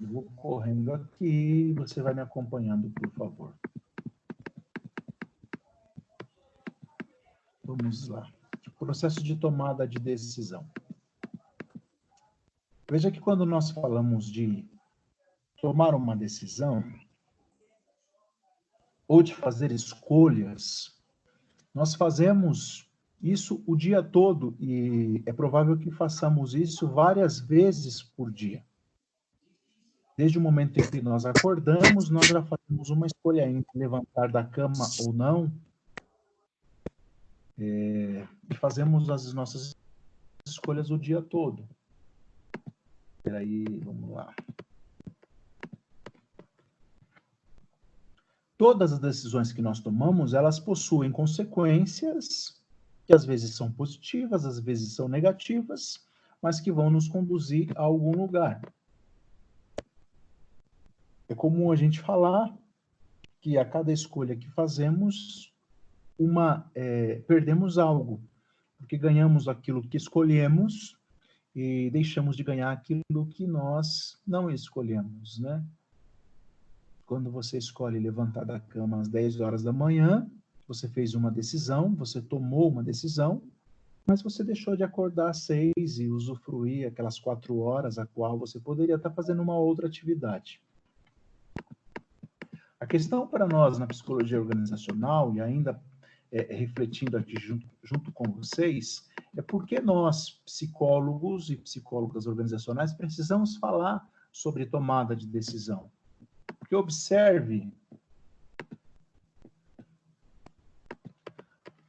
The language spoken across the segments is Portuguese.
Vou correndo aqui, você vai me acompanhando, por favor. Vamos lá. Processo de tomada de decisão. Veja que quando nós falamos de tomar uma decisão, ou de fazer escolhas, nós fazemos isso o dia todo e é provável que façamos isso várias vezes por dia. Desde o momento em que nós acordamos, nós já fazemos uma escolha entre levantar da cama ou não. É, e fazemos as nossas escolhas o dia todo. Peraí, vamos lá. Todas as decisões que nós tomamos, elas possuem consequências que às vezes são positivas, às vezes são negativas, mas que vão nos conduzir a algum lugar. É comum a gente falar que a cada escolha que fazemos, uma é, perdemos algo, porque ganhamos aquilo que escolhemos e deixamos de ganhar aquilo que nós não escolhemos, né? Quando você escolhe levantar da cama às 10 horas da manhã, você fez uma decisão, você tomou uma decisão, mas você deixou de acordar às seis e usufruir aquelas quatro horas a qual você poderia estar fazendo uma outra atividade. A questão para nós na psicologia organizacional, e ainda é, refletindo aqui junto, junto com vocês, é porque nós, psicólogos e psicólogas organizacionais, precisamos falar sobre tomada de decisão. Porque observe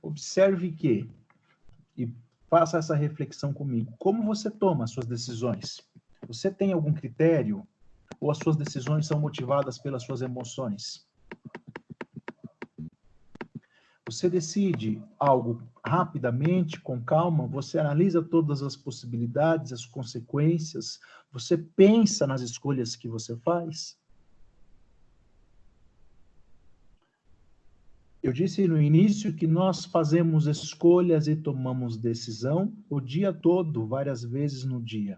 observe que, e faça essa reflexão comigo, como você toma as suas decisões? Você tem algum critério? Ou as suas decisões são motivadas pelas suas emoções? Você decide algo rapidamente, com calma, você analisa todas as possibilidades, as consequências, você pensa nas escolhas que você faz? Eu disse no início que nós fazemos escolhas e tomamos decisão o dia todo, várias vezes no dia.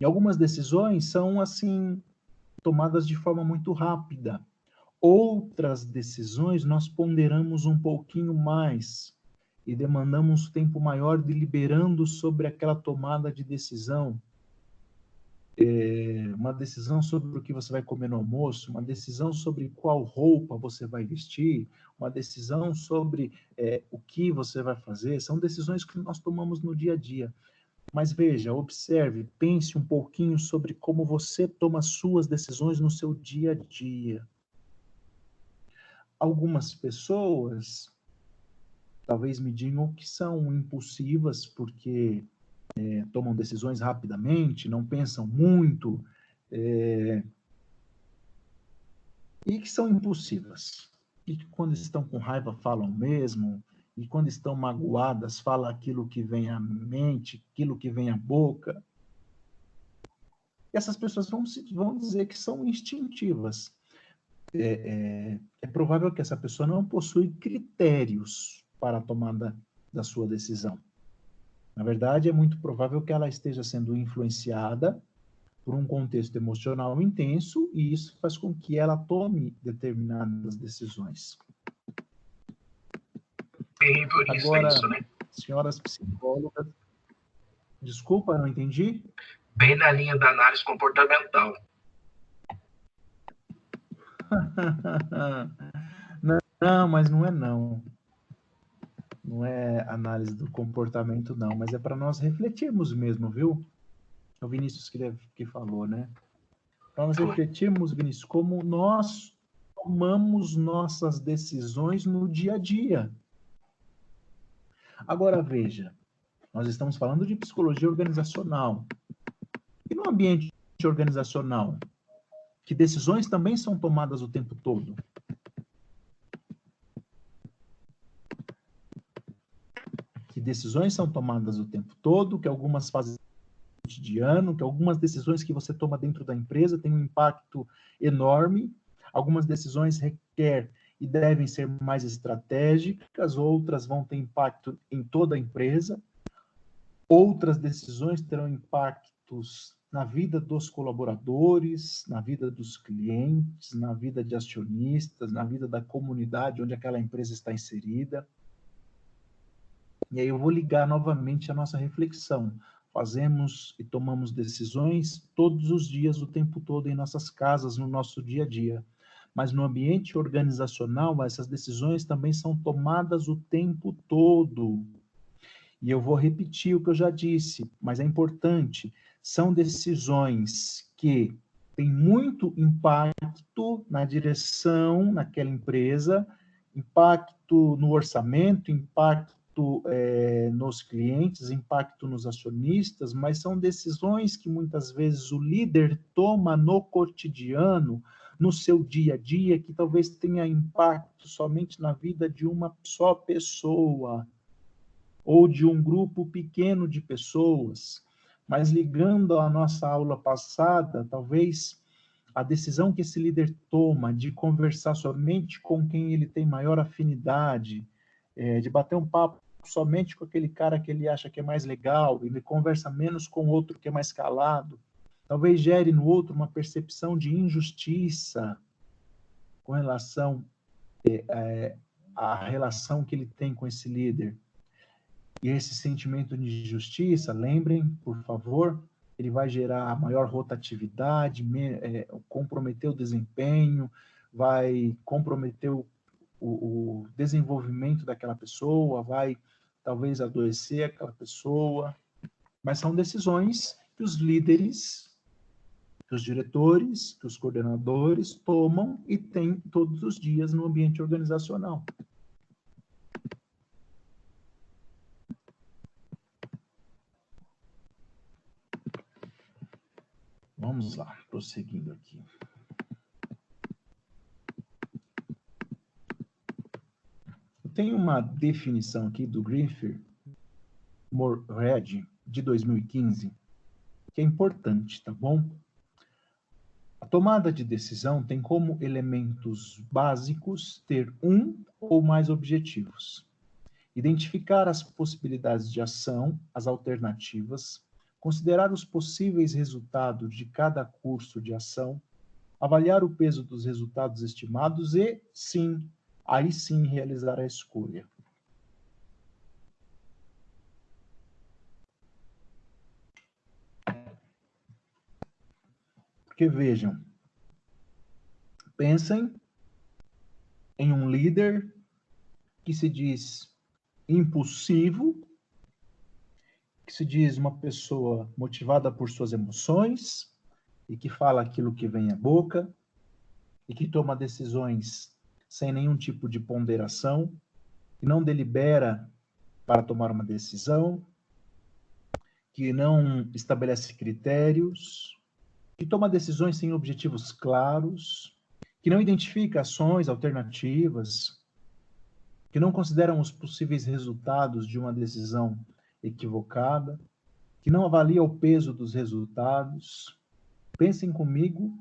E algumas decisões são assim tomadas de forma muito rápida. Outras decisões nós ponderamos um pouquinho mais e demandamos tempo maior deliberando sobre aquela tomada de decisão é, uma decisão sobre o que você vai comer no almoço, uma decisão sobre qual roupa você vai vestir, uma decisão sobre é, o que você vai fazer, são decisões que nós tomamos no dia a dia. Mas veja, observe, pense um pouquinho sobre como você toma suas decisões no seu dia a dia. Algumas pessoas talvez me digam que são impulsivas porque é, tomam decisões rapidamente, não pensam muito, é, e que são impulsivas. E que quando estão com raiva falam mesmo, e quando estão magoadas falam aquilo que vem à mente, aquilo que vem à boca. E essas pessoas vão, vão dizer que são instintivas. É, é, é, provável que essa pessoa não possui critérios para a tomada da sua decisão. Na verdade, é muito provável que ela esteja sendo influenciada por um contexto emocional intenso e isso faz com que ela tome determinadas decisões. Por isso Agora, é isso, né? senhoras psicólogas, desculpa, não entendi? Bem na linha da análise comportamental. não, mas não é não não é análise do comportamento, não, mas é para nós refletirmos mesmo, viu? É o Vinícius que, que falou, né? Para nós refletirmos, Vinícius, como nós tomamos nossas decisões no dia a dia. Agora, veja, nós estamos falando de psicologia organizacional. E no ambiente organizacional, que decisões também são tomadas o tempo todo. que decisões são tomadas o tempo todo, que algumas fazem cotidiano, que algumas decisões que você toma dentro da empresa têm um impacto enorme, algumas decisões requer e devem ser mais estratégicas, outras vão ter impacto em toda a empresa. Outras decisões terão impactos na vida dos colaboradores, na vida dos clientes, na vida de acionistas, na vida da comunidade onde aquela empresa está inserida. E aí eu vou ligar novamente a nossa reflexão. Fazemos e tomamos decisões todos os dias, o tempo todo, em nossas casas, no nosso dia a dia. Mas no ambiente organizacional, essas decisões também são tomadas o tempo todo. E eu vou repetir o que eu já disse, mas é importante são decisões que têm muito impacto na direção naquela empresa, impacto no orçamento, impacto é, nos clientes, impacto nos acionistas, mas são decisões que muitas vezes o líder toma no cotidiano, no seu dia a dia, que talvez tenha impacto somente na vida de uma só pessoa ou de um grupo pequeno de pessoas. Mas ligando à nossa aula passada, talvez a decisão que esse líder toma de conversar somente com quem ele tem maior afinidade, é, de bater um papo somente com aquele cara que ele acha que é mais legal, ele conversa menos com outro que é mais calado, talvez gere no outro uma percepção de injustiça com relação é, à relação que ele tem com esse líder. E esse sentimento de justiça, lembrem, por favor, ele vai gerar maior rotatividade, é, comprometer o desempenho, vai comprometer o, o, o desenvolvimento daquela pessoa, vai talvez adoecer aquela pessoa, mas são decisões que os líderes, que os diretores, que os coordenadores tomam e têm todos os dias no ambiente organizacional. Vamos lá, prosseguindo aqui. Eu tenho uma definição aqui do Greenfield Moorhead, de 2015, que é importante, tá bom? Tomada de decisão tem como elementos básicos ter um ou mais objetivos. Identificar as possibilidades de ação, as alternativas, considerar os possíveis resultados de cada curso de ação, avaliar o peso dos resultados estimados e, sim, aí sim realizar a escolha. Porque vejam, pensem em um líder que se diz impulsivo, que se diz uma pessoa motivada por suas emoções e que fala aquilo que vem à boca e que toma decisões sem nenhum tipo de ponderação e não delibera para tomar uma decisão, que não estabelece critérios, que toma decisões sem objetivos claros, que não identifica ações alternativas, que não consideram os possíveis resultados de uma decisão equivocada, que não avalia o peso dos resultados. Pensem comigo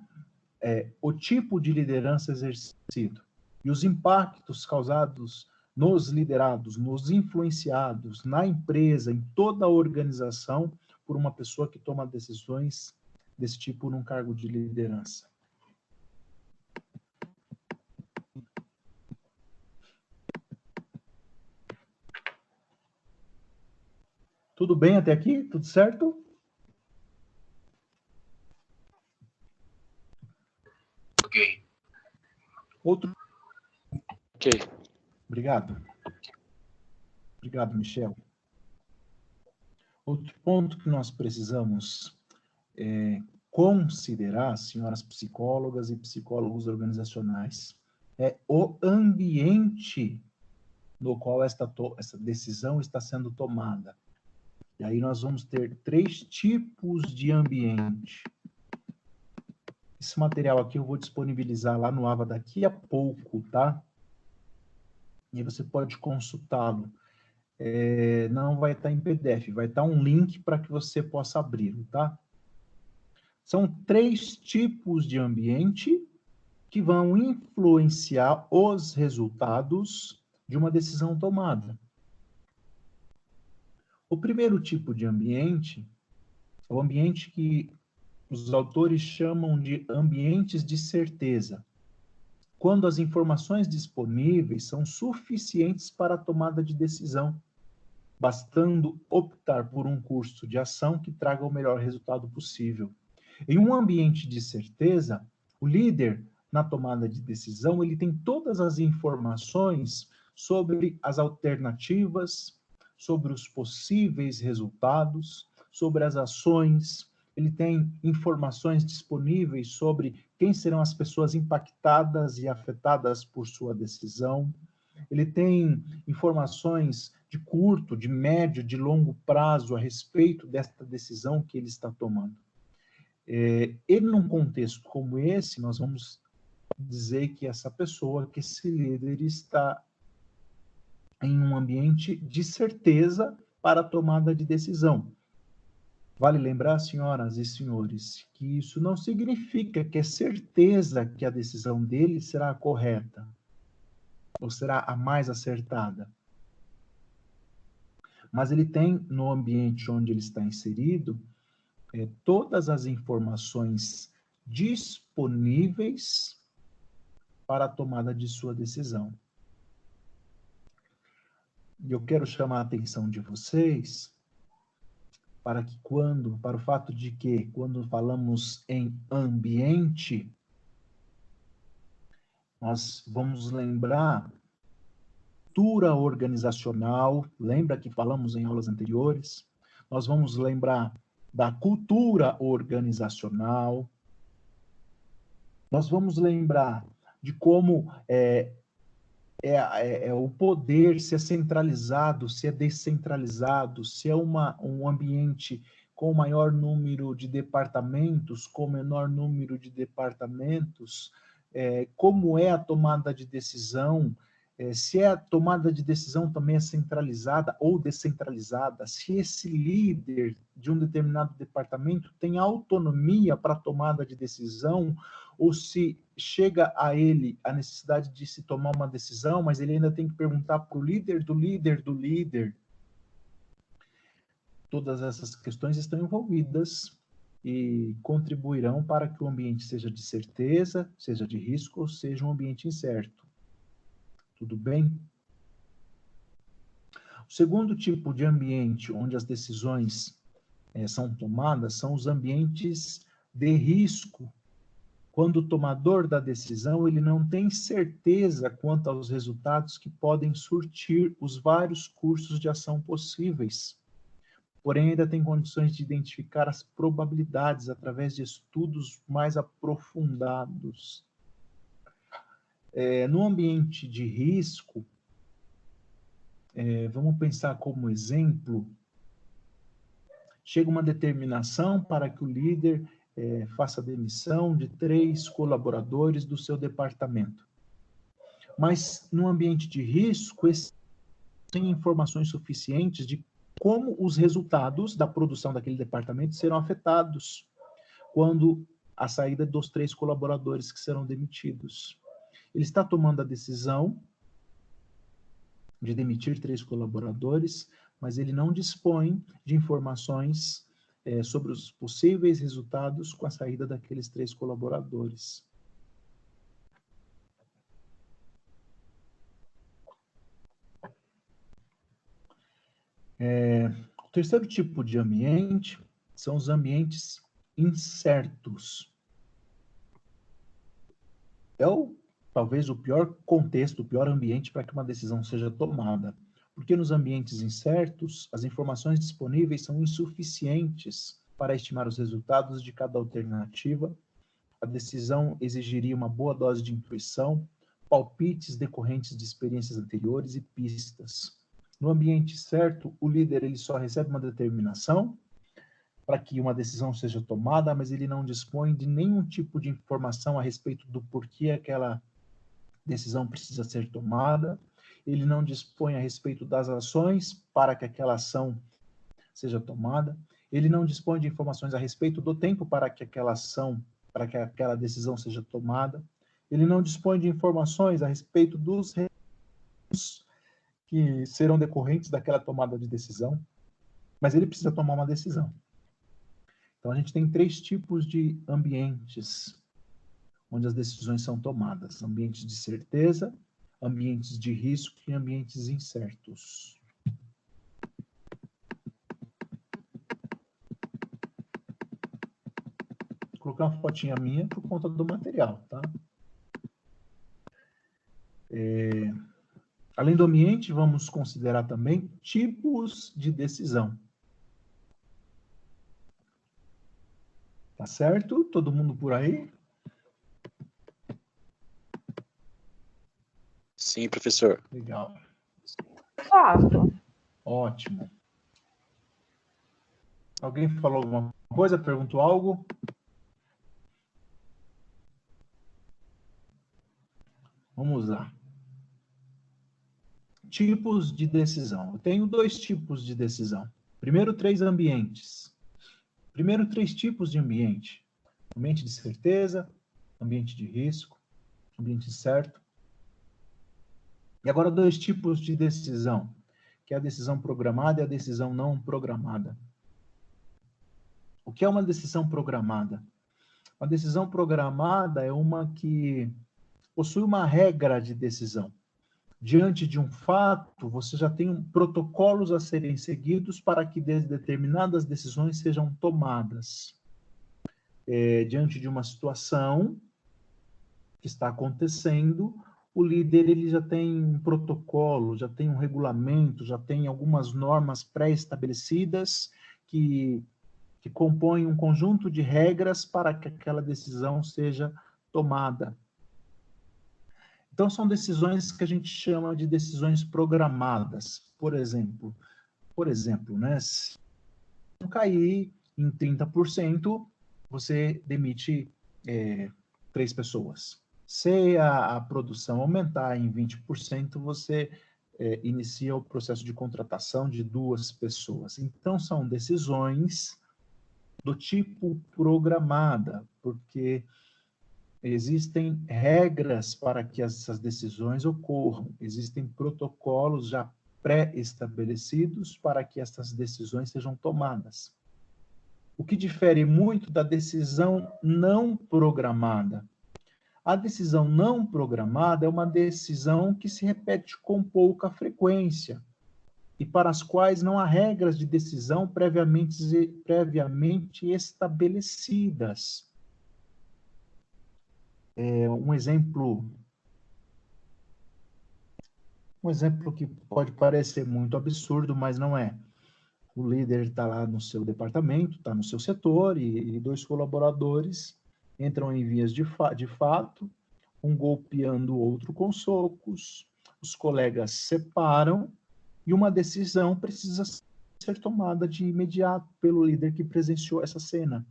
é, o tipo de liderança exercido e os impactos causados nos liderados, nos influenciados, na empresa, em toda a organização, por uma pessoa que toma decisões desse tipo num cargo de liderança. Tudo bem até aqui? Tudo certo? Ok. Outro. Ok. Obrigado. Obrigado, Michel. Outro ponto que nós precisamos é, considerar, senhoras psicólogas e psicólogos organizacionais, é o ambiente no qual esta, decisão está sendo tomada. E aí nós vamos ter três tipos de ambiente. Esse material aqui eu vou disponibilizar lá no AVA daqui a pouco, tá? E você pode consultá-lo. É, não vai estar em PDF, vai estar um link para que você possa abri-lo, tá? São três tipos de ambiente que vão influenciar os resultados de uma decisão tomada. O primeiro tipo de ambiente é o ambiente que os autores chamam de ambientes de certeza, quando as informações disponíveis são suficientes para a tomada de decisão, bastando optar por um curso de ação que traga o melhor resultado possível. Em um ambiente de certeza, o líder, na tomada de decisão, ele tem todas as informações sobre as alternativas, sobre os possíveis resultados, sobre as ações, ele tem informações disponíveis sobre quem serão as pessoas impactadas e afetadas por sua decisão. Ele tem informações de curto, de médio, de longo prazo a respeito desta decisão que ele está tomando. É, e num contexto como esse, nós vamos dizer que essa pessoa, que esse líder está em um ambiente de certeza para a tomada de decisão. Vale lembrar, senhoras e senhores, que isso não significa que é certeza que a decisão dele será a correta ou será a mais acertada. Mas ele tem, no ambiente onde ele está inserido, é, todas as informações disponíveis para a tomada de sua decisão. E eu quero chamar a atenção de vocês para que quando, para o fato de que quando falamos em ambiente, nós vamos lembrar cultura organizacional, lembra que falamos em aulas anteriores? Nós vamos lembrar da cultura organizacional. Nós vamos lembrar de como é, é, é, é, o poder, se é centralizado, se é descentralizado, se é uma, um ambiente com maior número de departamentos, com menor número de departamentos, é, como é a tomada de decisão, é, se é a tomada de decisão também é centralizada ou descentralizada, se esse líder de um determinado departamento tem autonomia para tomada de decisão, ou se chega a ele a necessidade de se tomar uma decisão, mas ele ainda tem que perguntar para o líder do líder do líder. Todas essas questões estão envolvidas e contribuirão para que o ambiente seja de certeza, seja de risco ou seja um ambiente incerto. Tudo bem? O segundo tipo de ambiente onde as decisões é, são tomadas são os ambientes de risco, quando o tomador da decisão ele não tem certeza quanto aos resultados que podem surtir os vários cursos de ação possíveis. Porém, ainda tem condições de identificar as probabilidades através de estudos mais aprofundados é, no ambiente de risco, é, vamos pensar como exemplo, chega uma determinação para que o líder é, faça demissão de três colaboradores do seu departamento. Mas no ambiente de risco, tem informações suficientes de como os resultados da produção daquele departamento serão afetados quando a saída dos três colaboradores que serão demitidos. Ele está tomando a decisão de demitir três colaboradores, mas ele não dispõe de informações é, sobre os possíveis resultados com a saída daqueles três colaboradores. É, o terceiro tipo de ambiente são os ambientes incertos. É o talvez o pior contexto, o pior ambiente para que uma decisão seja tomada. Porque nos ambientes incertos, as informações disponíveis são insuficientes para estimar os resultados de cada alternativa. A decisão exigiria uma boa dose de intuição, palpites decorrentes de experiências anteriores e pistas. No ambiente certo, o líder ele só recebe uma determinação para que uma decisão seja tomada, mas ele não dispõe de nenhum tipo de informação a respeito do porquê aquela decisão precisa ser tomada, ele não dispõe a respeito das ações para que aquela ação seja tomada, ele não dispõe de informações a respeito do tempo para que aquela ação, para que aquela decisão seja tomada, ele não dispõe de informações a respeito dos que serão decorrentes daquela tomada de decisão. mas ele precisa tomar uma decisão. Então, a gente tem três tipos de ambientes onde as decisões são tomadas: ambientes de certeza, ambientes de risco e ambientes incertos. Vou colocar uma fotinha minha por conta do material, tá? É, além do ambiente, vamos considerar também tipos de decisão. Tá certo? Todo mundo por aí? Sim, professor. Legal. Fato. Ótimo. Alguém falou alguma coisa? Perguntou algo? Vamos lá. Tipos de decisão. Eu tenho dois tipos de decisão. Primeiro, três ambientes. Primeiro, três tipos de ambiente: ambiente de certeza, ambiente de risco, ambiente certo. E agora, dois tipos de decisão, que é a decisão programada e a decisão não programada. O que é uma decisão programada? Uma decisão programada é uma que possui uma regra de decisão. Diante de um fato, você já tem protocolos a serem seguidos para que determinadas decisões sejam tomadas. É, diante de uma situação que está acontecendo, o líder ele já tem um protocolo, já tem um regulamento, já tem algumas normas pré-estabelecidas que, que compõem um conjunto de regras para que aquela decisão seja tomada. Então, são decisões que a gente chama de decisões programadas. Por exemplo, por exemplo, né, se cair em 30%, você demite é, três pessoas. Se a, a, produção aumentar em 20%, você é, inicia o processo de contratação de duas pessoas. Então, são decisões do tipo programada, porque Existem regras para que essas decisões ocorram, existem protocolos já pré-estabelecidos para que essas decisões sejam tomadas. O que difere muito da decisão não programada. A decisão não programada é uma decisão que se repete com pouca frequência e para as quais não há regras de decisão previamente, previamente estabelecidas. É, um exemplo um exemplo que pode parecer muito absurdo, mas não é. O líder está lá no seu departamento, está no seu setor, e, e, dois colaboradores entram em vias de, fa de fato, um golpeando o outro com socos, os colegas separam, e uma decisão precisa ser tomada de imediato pelo líder que presenciou essa cena.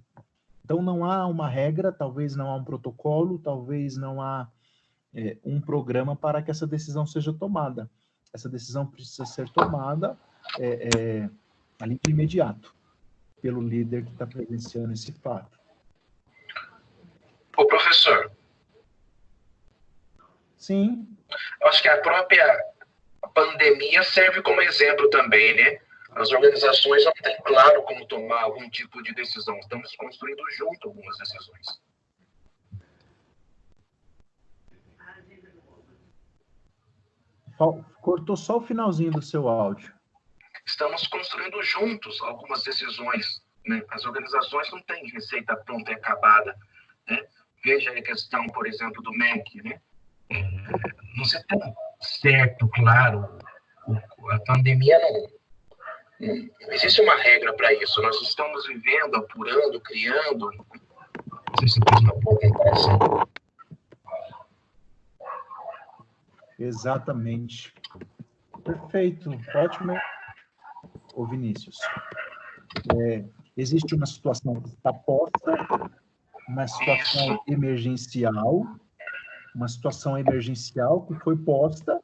Então, não há uma regra, talvez não há um protocolo, talvez não há é, um programa para que essa decisão seja tomada. Essa decisão precisa ser tomada é, é, ali de imediato, pelo líder que está presenciando esse fato. Professor. Sim. Acho que a própria pandemia serve como exemplo também, né? As organizações não têm claro como tomar algum tipo de decisão. Estamos construindo junto algumas decisões. Cortou só o finalzinho do seu áudio. Estamos construindo juntos algumas decisões. Né? As organizações não têm receita pronta e acabada. Né? Veja a questão, por exemplo, do MEC. Né? É, não se tem certo, claro. A pandemia não, existe uma regra para isso. Nós estamos vivendo, apurando, criando. Não sei se eu fiz uma boa comparação. Exatamente. Perfeito. Ótimo. Ô Vinícius. É, existe uma situação que está posta, uma situação emergencial, uma situação emergencial que foi posta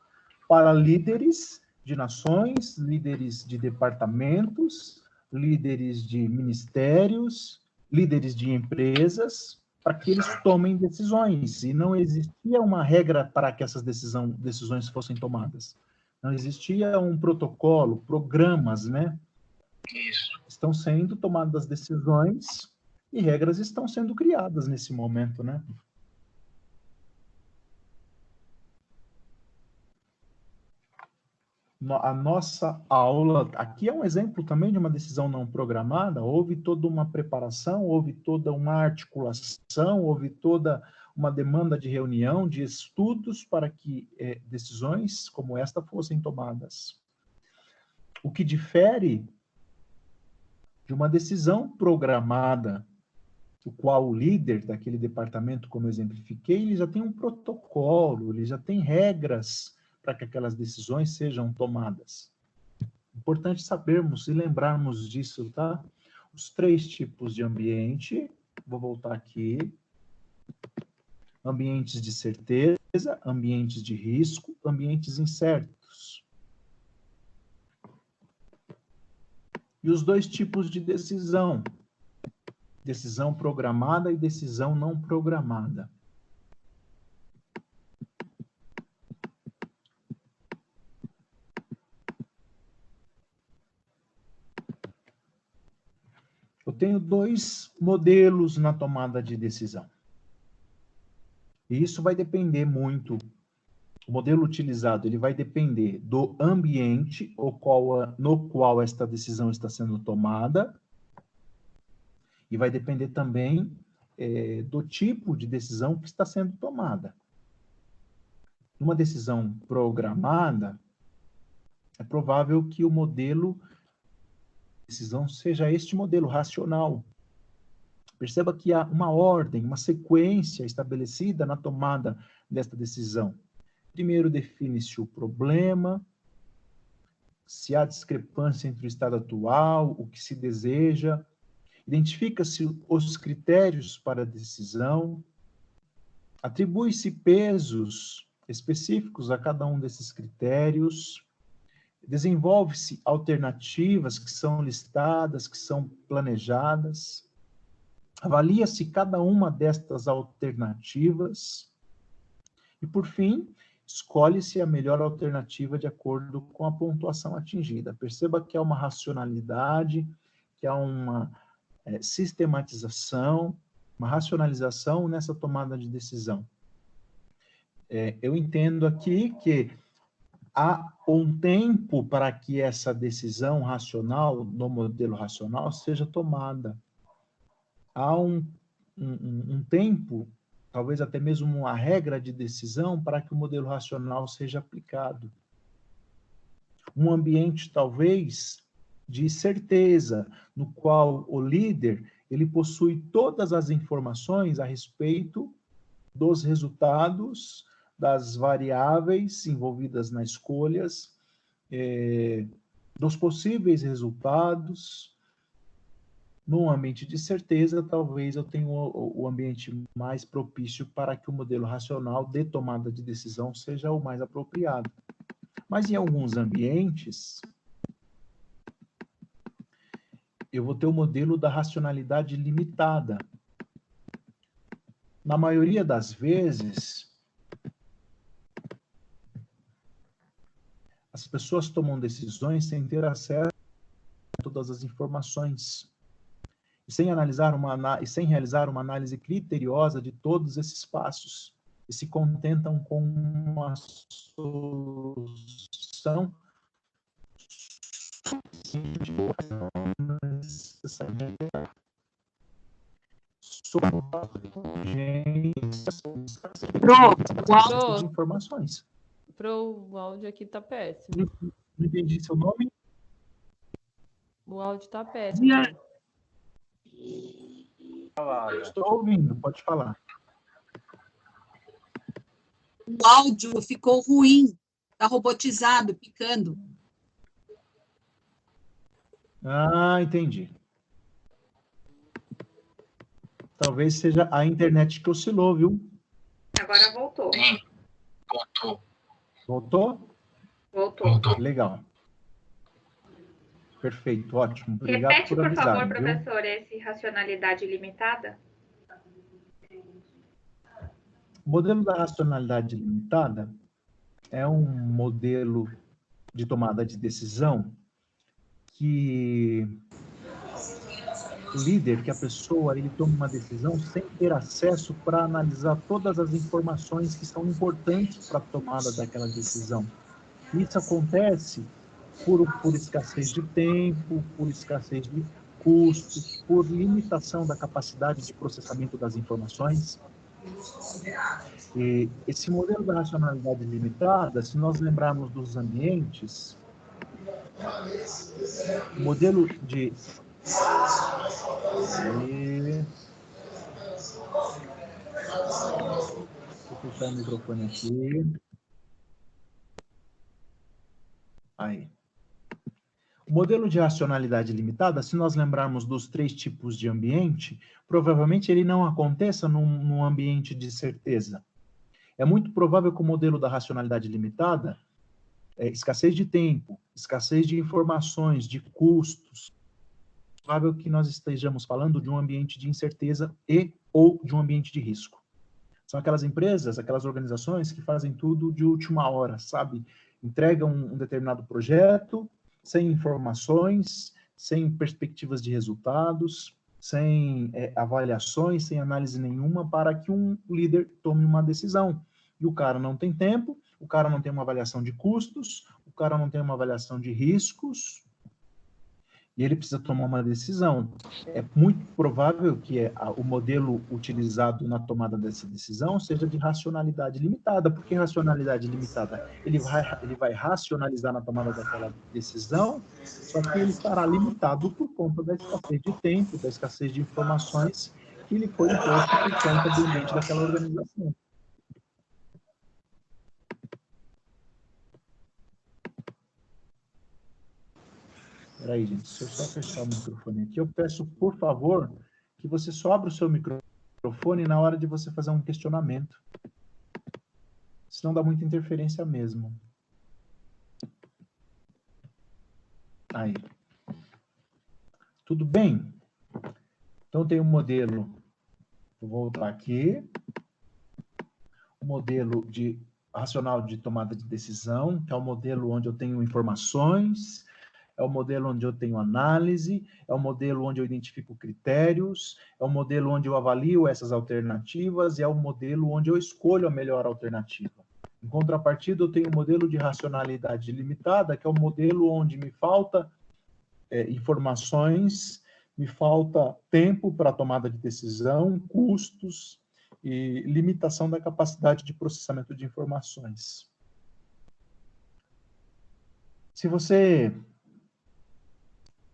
para líderes de nações, líderes de departamentos, líderes de ministérios, líderes de empresas, para que eles tomem decisões. E não existia uma regra para que essas decisão, decisões fossem tomadas. Não existia um protocolo, programas, né? Isso. Estão sendo tomadas decisões e regras estão sendo criadas nesse momento, né? a nossa aula, aqui é um exemplo também de uma decisão não programada, houve toda uma preparação, houve toda uma articulação, houve toda uma demanda de reunião, de estudos para que é, decisões como esta fossem tomadas. O que difere de uma decisão programada, o qual o líder daquele departamento, como eu exemplifiquei, ele já tem um protocolo, ele já tem regras para que aquelas decisões sejam tomadas. Importante sabermos e lembrarmos disso, tá? Os três tipos de ambiente, vou voltar aqui. Ambientes de certeza, ambientes de risco, ambientes incertos. E os dois tipos de decisão, decisão programada e decisão não programada. Eu tenho dois modelos na tomada de decisão. E isso vai depender muito. O modelo utilizado ele vai depender do ambiente no qual esta decisão está sendo tomada e vai depender também é, do tipo de decisão que está sendo tomada. Numa decisão programada, é provável que o modelo decisão seja este modelo racional. Perceba que há uma ordem, uma sequência estabelecida na tomada desta decisão. Primeiro define-se o problema, se há discrepância entre o estado atual, o que se deseja, identifica-se os critérios para a decisão, atribui-se pesos específicos a cada um desses critérios, desenvolve-se alternativas que são listadas, que são planejadas, avalia-se cada uma destas alternativas. E, por fim, escolhe-se a melhor alternativa de acordo com a pontuação atingida. Perceba que há uma racionalidade, que há uma é, sistematização, uma racionalização nessa tomada de decisão. É, eu entendo aqui que há um tempo para que essa decisão racional, no modelo racional, seja tomada. Há um, um, um tempo, talvez até mesmo uma regra de decisão para que o modelo racional seja aplicado. Um ambiente, talvez, de certeza, no qual o líder ele possui todas as informações a respeito dos resultados das variáveis envolvidas nas escolhas, é, dos possíveis resultados. Num ambiente de certeza, talvez eu tenha o, o ambiente mais propício para que o modelo racional de tomada de decisão seja o mais apropriado. Mas em alguns ambientes, eu vou ter o modelo da racionalidade limitada. Na maioria das vezes, As pessoas tomam decisões sem ter acesso a todas as informações. E sem analisar uma e sem realizar uma análise criteriosa de todos esses passos. E se contentam com uma solução Pronto, informações. Pro o áudio aqui tá péssimo. Não, não entendi seu nome. O áudio tá péssimo. Estou ouvindo, pode falar. O áudio ficou ruim, tá robotizado, picando. Ah, entendi. Talvez seja a internet que oscilou, viu? Agora voltou. Sim, voltou. Voltou? Voltou. Voltou. Legal. Perfeito, ótimo. Obrigado Repete, por por avisar, favor, viu? professor, esse racionalidade limitada? O modelo da racionalidade limitada é um modelo de tomada de decisão que líder, que a pessoa, ele toma uma decisão sem ter acesso para analisar todas as informações que são importantes para a tomada daquela decisão. Isso acontece por, por escassez de tempo, por escassez de custos, por limitação da capacidade de processamento das informações. E esse modelo da racionalidade limitada, se nós lembrarmos dos ambientes, o modelo de Vou fechar o microfone aqui. Aí. O modelo de racionalidade limitada, se nós lembrarmos dos três tipos de ambiente, provavelmente ele não aconteça num, num ambiente de certeza. É muito provável que o modelo da racionalidade limitada, é, escassez de tempo, escassez de informações, de custos, provável que nós estejamos falando de um ambiente de incerteza e ou de um ambiente de risco. São aquelas empresas, aquelas organizações que fazem tudo de última hora, sabe? Entregam um determinado projeto sem informações, sem perspectivas de resultados, sem é, avaliações, sem análise nenhuma para que um líder tome uma decisão. E o cara não tem tempo, o cara não tem uma avaliação de custos, o cara não tem uma avaliação de riscos, e ele precisa tomar uma decisão. É muito provável que é o modelo utilizado na tomada dessa decisão seja de racionalidade limitada. Por que racionalidade limitada? Ele vai, ele vai racionalizar na tomada daquela decisão, só que ele estará limitado por conta da escassez de tempo, da escassez de informações que lhe foi imposto por conta do ambiente daquela organização. Peraí, gente, se eu só fechar o microfone aqui, eu peço, por favor, que você só abra o seu microfone na hora de você fazer um questionamento. Senão dá muita interferência mesmo. Aí. Tudo bem? Então tem um modelo, vou voltar aqui, o modelo de racional de tomada de decisão, que é o um modelo onde eu tenho informações, é o modelo onde eu tenho análise, é o modelo onde eu identifico critérios, é o modelo onde eu avalio essas alternativas e é o modelo onde eu escolho a melhor alternativa. Em contrapartida, eu tenho o um modelo de racionalidade limitada, que é o modelo onde me falta é, informações, me falta tempo para tomada de decisão, custos e limitação da capacidade de processamento de informações. Se você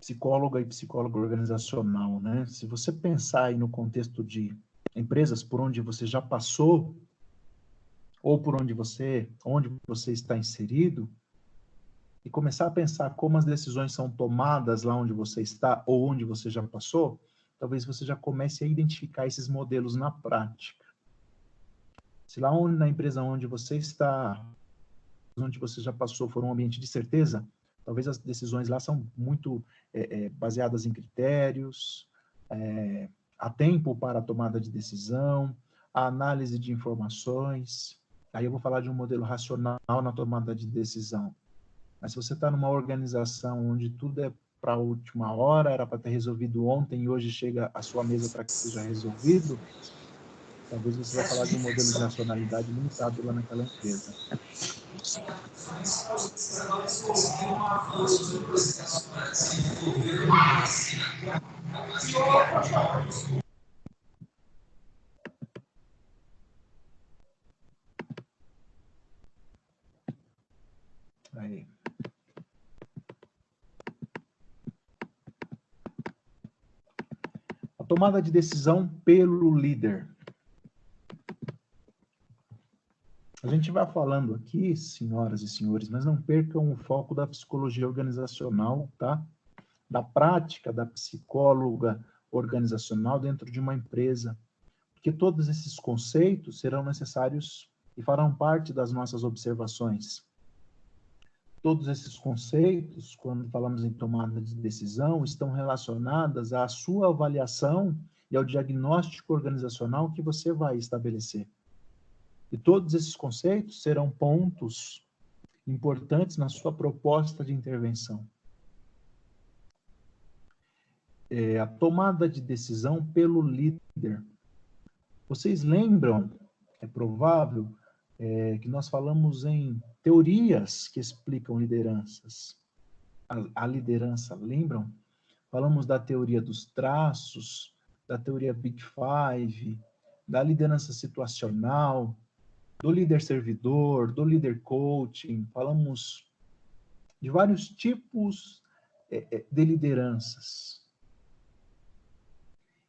psicóloga e psicólogo organizacional, né? Se você pensar aí no contexto de empresas por onde você já passou ou por onde você, onde você está inserido, e começar a pensar como as decisões são tomadas lá onde você está ou onde você já passou, talvez você já comece a identificar esses modelos na prática. Se lá onde, na empresa onde você está, onde você já passou, for um ambiente de certeza, Talvez as decisões lá são muito é, é, baseadas em critérios, é, há tempo para a tomada de decisão, a análise de informações. Aí eu vou falar de um modelo racional na tomada de decisão. Mas se você está numa organização onde tudo é para a última hora, era para ter resolvido ontem e hoje chega à sua mesa para que seja resolvido, talvez você vai falar de um modelo de nacionalidade limitado lá naquela empresa. Aí. A tomada de decisão pelo líder. A gente vai falando aqui, senhoras e senhores, mas não percam o foco da psicologia organizacional, tá? Da prática da psicóloga organizacional dentro de uma empresa. Porque todos esses conceitos serão necessários e farão parte das nossas observações. Todos esses conceitos, quando falamos em tomada de decisão, estão relacionados à sua avaliação e ao diagnóstico organizacional que você vai estabelecer. E todos esses conceitos serão pontos importantes na sua proposta de intervenção. é, a tomada de decisão pelo líder. Vocês lembram, é provável, é, que nós falamos em teorias que explicam lideranças. A, a liderança, lembram? Falamos da teoria dos traços, da teoria Big Five, da liderança situacional, do líder servidor, do líder coaching, falamos de vários tipos é, é, de lideranças.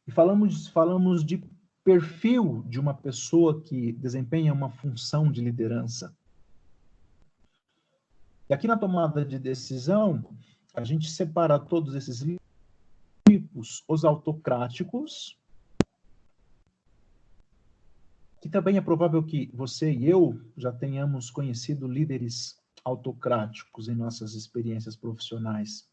E falamos, falamos de perfil de uma pessoa que desempenha uma função de liderança. E aqui na tomada de decisão, a gente separa todos esses tipos, os autocráticos, que também é provável que você e eu já tenhamos conhecido líderes autocráticos em nossas experiências profissionais.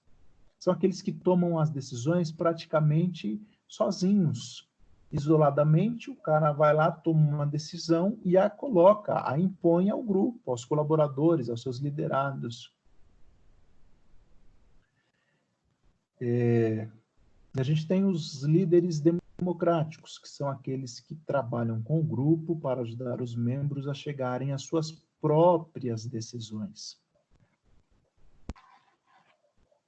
São aqueles que tomam as decisões praticamente sozinhos, isoladamente, o cara vai lá, toma uma decisão e a coloca, a impõe ao grupo, aos colaboradores, aos seus liderados. É, a gente tem os líderes democráticos, que são aqueles que trabalham com o grupo para ajudar os membros a chegarem às suas próprias decisões.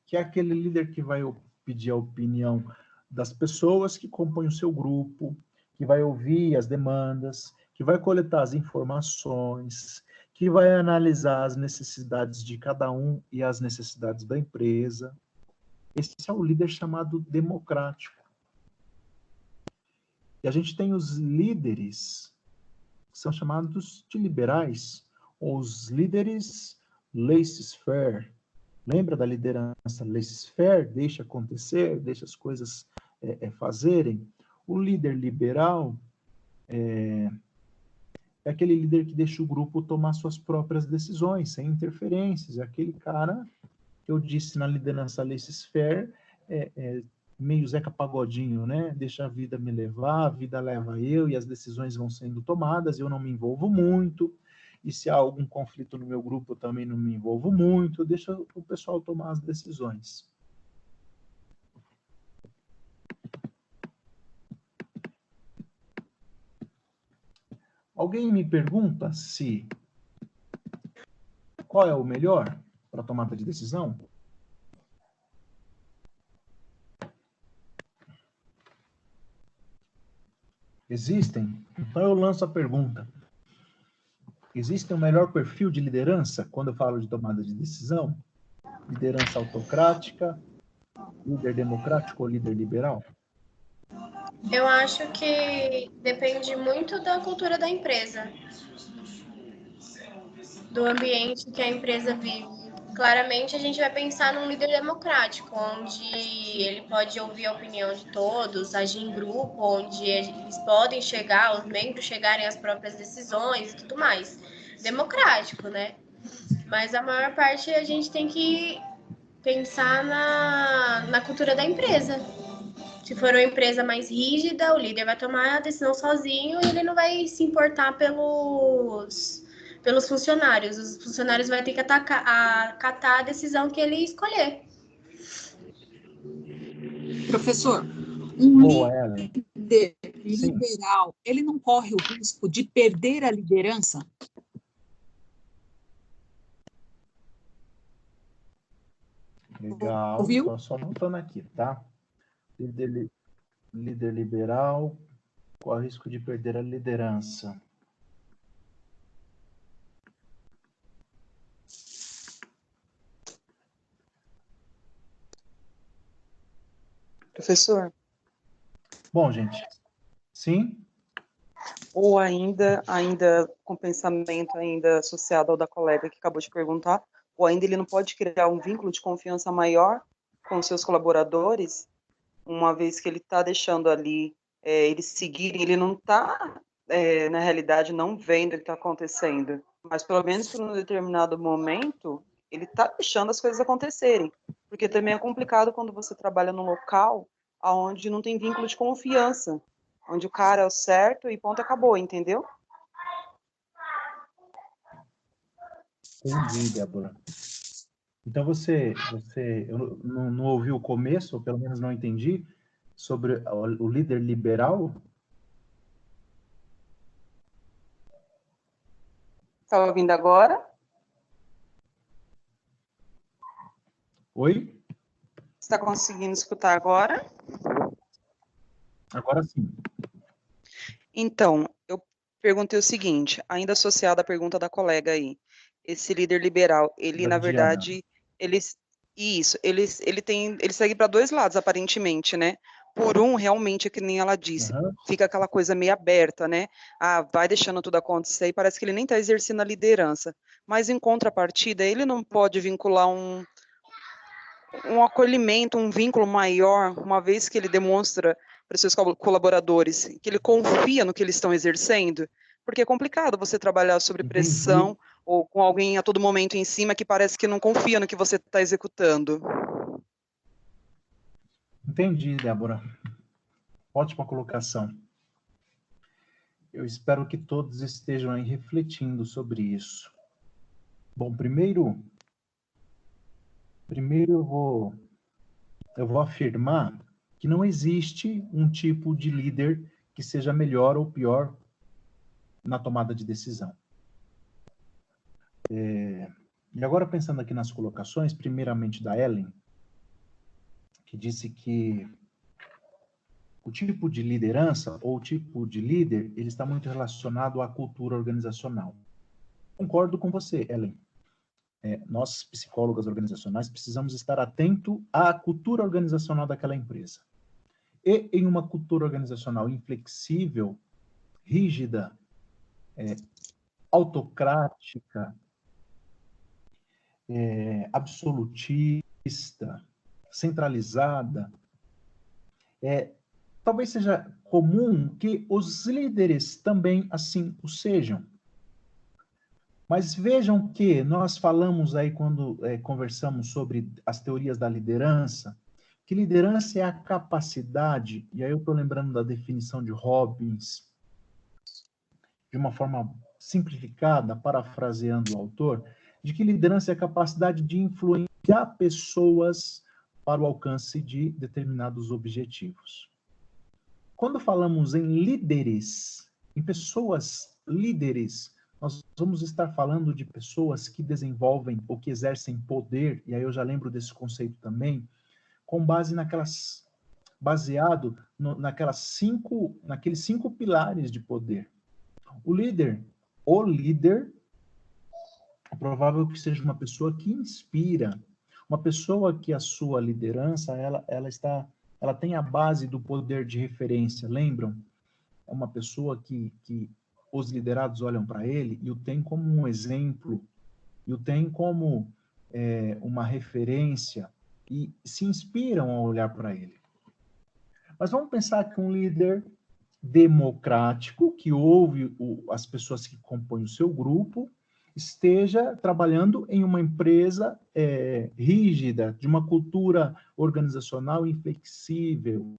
Que é aquele líder que vai pedir a opinião das pessoas que compõem o seu grupo, que vai ouvir as demandas, que vai coletar as informações, que vai analisar as necessidades de cada um e as necessidades da empresa. Esse é o líder chamado democrático. E a gente tem os líderes, que são chamados de liberais, ou os líderes laissez-faire. Lembra da liderança laissez-faire? Deixa acontecer, deixa as coisas é, é, fazerem. O líder liberal é, é aquele líder que deixa o grupo tomar suas próprias decisões, sem interferências. É aquele cara que eu disse na liderança laissez-faire, é, é, meio Zeca Pagodinho, né? Deixa a vida me levar, a vida leva eu e as decisões vão sendo tomadas, eu não me envolvo muito. E se há algum conflito no meu grupo, eu também não me envolvo muito, deixa o pessoal tomar as decisões. Alguém me pergunta se qual é o melhor para tomada de decisão? Existem? Então eu lanço a pergunta. Existe um melhor perfil de liderança quando eu falo de tomada de decisão? Liderança autocrática, líder democrático ou líder liberal? Eu acho que depende muito da cultura da empresa, do ambiente que a empresa vive. Claramente, a gente vai pensar num líder democrático, onde ele pode ouvir a opinião de todos, agir em grupo, onde eles podem chegar, os membros chegarem às próprias decisões e tudo mais. Democrático, né? Mas a maior parte a gente tem que pensar na, na cultura da empresa se for uma empresa mais rígida, o líder vai tomar a decisão sozinho e ele não vai se importar pelos, pelos funcionários. Os funcionários vão ter que atacar, acatar a decisão que ele escolher. Professor, um Boa, líder liberal, ele não corre o risco de perder a liderança? Legal, Ouviu? só anotando aqui, tá? líder, líder liberal, qual o risco de perder a liderança? Professor? Bom, gente, sim? Ou ainda, ainda com pensamento ainda associado ao da colega que acabou de perguntar, ou ainda ele não pode criar um vínculo de confiança maior com seus colaboradores uma vez que ele está deixando ali é, eles seguirem, ele não está, é, na realidade, não vendo o que está acontecendo, mas pelo menos por um determinado momento, ele está deixando as coisas acontecerem. Porque também é complicado quando você trabalha num local onde não tem vínculo de confiança, onde o cara é o certo e ponto acabou, entendeu? Entendi, Débora. Então você, você eu não, não ouviu o começo, ou pelo menos não entendi, sobre o, o líder liberal? Está ouvindo agora? Oi? Está conseguindo escutar agora? Agora sim. Então, eu perguntei o seguinte, ainda associado à pergunta da colega aí. Esse líder liberal, ele, da na Diana. verdade, ele, isso, ele, ele tem, ele segue para dois lados, aparentemente, né? Por um, realmente, é que nem ela disse, uhum. fica aquela coisa meio aberta, né? Ah, vai deixando tudo acontecer e parece que ele nem está exercendo a liderança. Mas, em contrapartida, ele não pode vincular um, um acolhimento, um vínculo maior, uma vez que ele demonstra para seus colaboradores que ele confia no que eles estão exercendo, porque é complicado você trabalhar sob pressão ou com alguém a todo momento em cima que parece que não confia no que você está executando. Entendi, Débora. Ótima colocação. Eu espero que todos estejam aí refletindo sobre isso. Bom, primeiro, primeiro eu vou eu vou afirmar que não existe um tipo de líder que seja melhor ou pior na tomada de decisão. É, e agora pensando aqui nas colocações, primeiramente da Ellen, que disse que o tipo de liderança ou tipo de líder, ele está muito relacionado à cultura organizacional. Concordo com você, Ellen. É, nós, psicólogas organizacionais, precisamos estar atento à cultura organizacional daquela empresa. E em uma cultura organizacional inflexível, rígida, é, autocrática, é, absolutista, centralizada, é, talvez seja comum que os líderes também assim o sejam. Mas vejam que nós falamos aí quando é, conversamos sobre as teorias da liderança, que liderança é a capacidade, e aí eu estou lembrando da definição de Robbins, de uma forma simplificada, parafraseando o autor, de que liderança é a capacidade de influenciar pessoas para o alcance de determinados objetivos. Quando falamos em líderes, em pessoas líderes, nós vamos estar falando de pessoas que desenvolvem ou que exercem poder, e aí eu já lembro desse conceito também, com base naquelas baseado no, naquelas cinco, naqueles cinco pilares de poder. O líder, o líder, é provável que seja uma pessoa que inspira, uma pessoa que a sua liderança, ela, ela está, ela tem a base do poder de referência, lembram? É uma pessoa que, que os liderados olham para ele e o tem como um exemplo, e o tem como é, uma referência, e se inspiram a olhar para ele. Mas vamos pensar que um líder democrático, que ouve o, as pessoas que compõem o seu grupo, esteja trabalhando em uma empresa é, rígida, de uma cultura organizacional inflexível,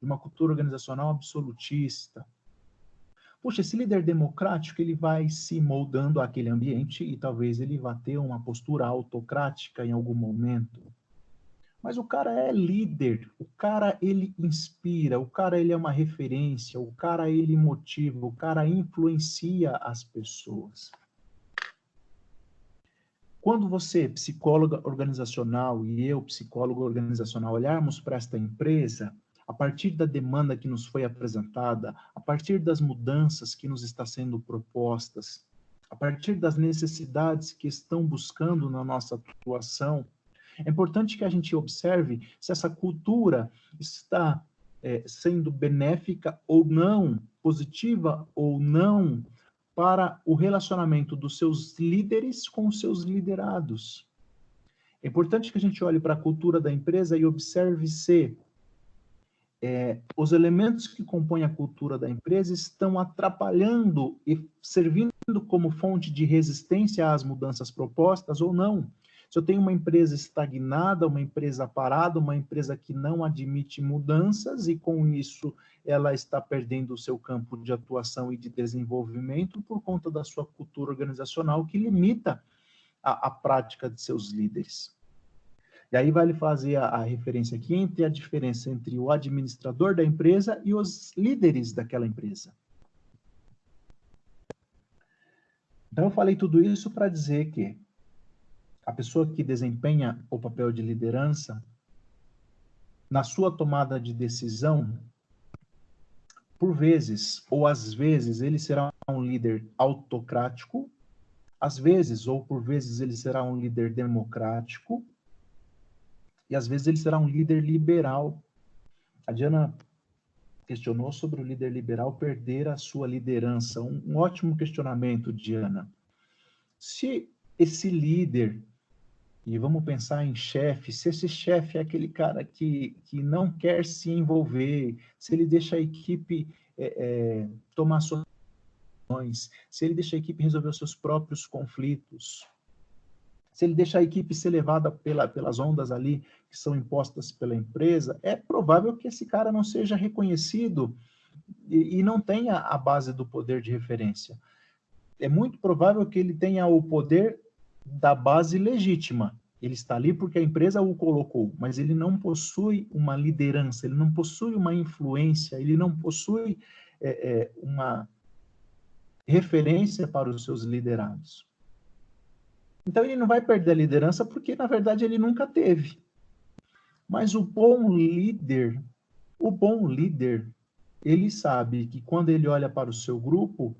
de uma cultura organizacional absolutista. Puxa, esse líder democrático ele vai se moldando àquele ambiente e talvez ele vá ter uma postura autocrática em algum momento. Mas o cara é líder, o cara ele inspira, o cara ele é uma referência, o cara ele motiva, o cara influencia as pessoas. Quando você, psicóloga organizacional, e eu, psicólogo organizacional, olharmos para esta empresa, a partir da demanda que nos foi apresentada, a partir das mudanças que nos está sendo propostas, a partir das necessidades que estão buscando na nossa atuação, é importante que a gente observe se essa cultura está é, sendo benéfica ou não, positiva ou não, para o relacionamento dos seus líderes com os seus liderados. É importante que a gente olhe para a cultura da empresa e observe se é, os elementos que compõem a cultura da empresa estão atrapalhando e servindo como fonte de resistência às mudanças propostas ou não. Se eu tenho uma empresa estagnada, uma empresa parada, uma empresa que não admite mudanças e com isso ela está perdendo o seu campo de atuação e de desenvolvimento por conta da sua cultura organizacional que limita a, a prática de seus líderes. E aí vale fazer a, a, referência aqui entre a diferença entre o administrador da empresa e os líderes daquela empresa. Então, eu falei tudo isso para dizer que a pessoa que desempenha o papel de liderança, na sua tomada de decisão, por vezes, ou às vezes, ele será um líder autocrático, às vezes, ou por vezes, ele será um líder democrático, e às vezes ele será um líder liberal. A Diana questionou sobre o líder liberal perder a sua liderança. Um, um ótimo questionamento, Diana. Se esse líder, e vamos pensar em chefe, se esse chefe é aquele cara que, que não quer se envolver, se ele deixa a equipe é, é, tomar suas decisões, se ele deixa a equipe resolver os seus próprios conflitos, se ele deixa a equipe ser levada pela, pelas ondas ali que são impostas pela empresa, é provável que esse cara não seja reconhecido e, e não tenha a base do poder de referência. É muito provável que ele tenha o poder da base legítima. Ele está ali porque a empresa o colocou, mas ele não possui uma liderança, ele não possui uma influência, ele não possui é, é, uma referência para os seus liderados. Então ele não vai perder a liderança porque, na verdade, ele nunca teve. Mas o bom líder, o bom líder, ele sabe que quando ele olha para o seu grupo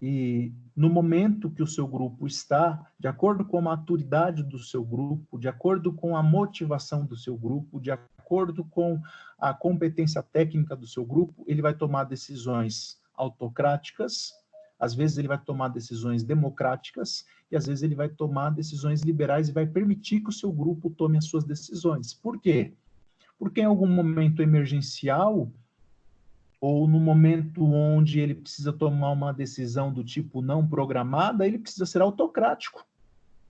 e no momento que o seu grupo está, de acordo com a maturidade do seu grupo, de acordo com a motivação do seu grupo, de acordo com a competência técnica do seu grupo, ele vai tomar decisões autocráticas, às vezes ele vai tomar decisões democráticas e às vezes ele vai tomar decisões liberais e vai permitir que o seu grupo tome as suas decisões. Por quê? Porque em algum momento emergencial ou no momento onde ele precisa tomar uma decisão do tipo não programada, ele precisa ser autocrático.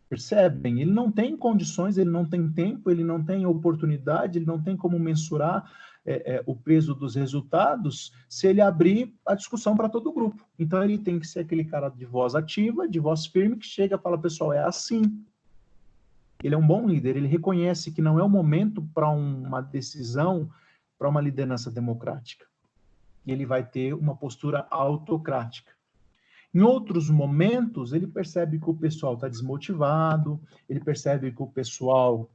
Percebem? Ele não tem condições, ele não tem tempo, ele não tem oportunidade, ele não tem como mensurar é, é, o peso dos resultados se ele abrir a discussão para todo o grupo. Então ele tem que ser aquele cara de voz ativa, de voz firme, que chega e fala, pessoal, é assim. Ele é um bom líder, ele reconhece que não é o momento para uma decisão, para uma liderança democrática. E ele vai ter uma postura autocrática. Em outros momentos, ele percebe que o pessoal está desmotivado, ele percebe que o pessoal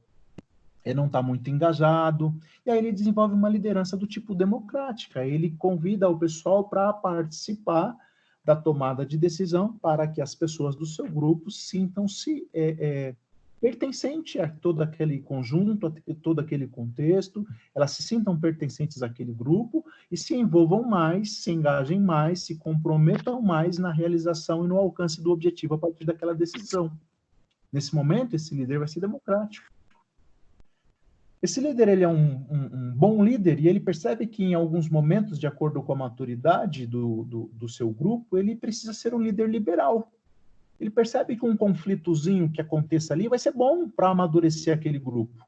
ele não está muito engajado, e aí ele desenvolve uma liderança do tipo democrática. Ele convida o pessoal para participar da tomada de decisão para que as pessoas do seu grupo sintam-se é, é, pertencentes a todo aquele conjunto, a todo aquele contexto, elas se sintam pertencentes àquele grupo e se envolvam mais, se engajem mais, se comprometam mais na realização e no alcance do objetivo a partir daquela decisão. Nesse momento, esse líder vai ser democrático. Esse líder ele é um, um, um, bom líder e ele percebe que em alguns momentos, de acordo com a maturidade do, do, do, seu grupo, ele precisa ser um líder liberal. Ele percebe que um conflitozinho que aconteça ali vai ser bom para amadurecer aquele grupo.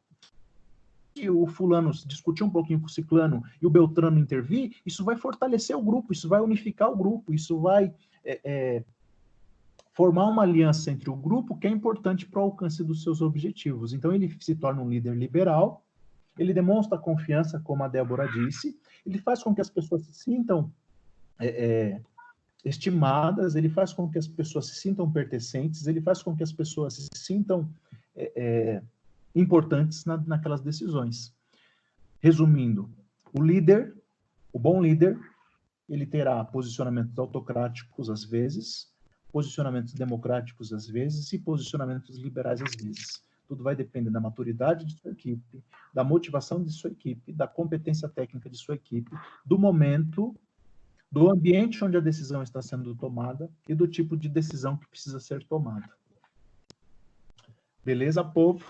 Se o fulano discutir um pouquinho com o ciclano e o Beltrano intervir, isso vai fortalecer o grupo, isso vai unificar o grupo, isso vai é, é, formar uma aliança entre o grupo que é importante para o alcance dos seus objetivos. Então ele se torna um líder liberal ele demonstra confiança, como a Débora disse, ele faz com que as pessoas se sintam é, é, estimadas, ele faz com que as pessoas se sintam pertencentes, ele faz com que as pessoas se sintam é, é importantes na, naquelas decisões. Resumindo, o líder, o bom líder, ele terá posicionamentos autocráticos às vezes, posicionamentos democráticos às vezes e posicionamentos liberais às vezes. Tudo vai depender da maturidade de sua equipe, da motivação de sua equipe, da competência técnica de sua equipe, do momento, do ambiente onde a decisão está sendo tomada e do tipo de decisão que precisa ser tomada. Beleza, povo?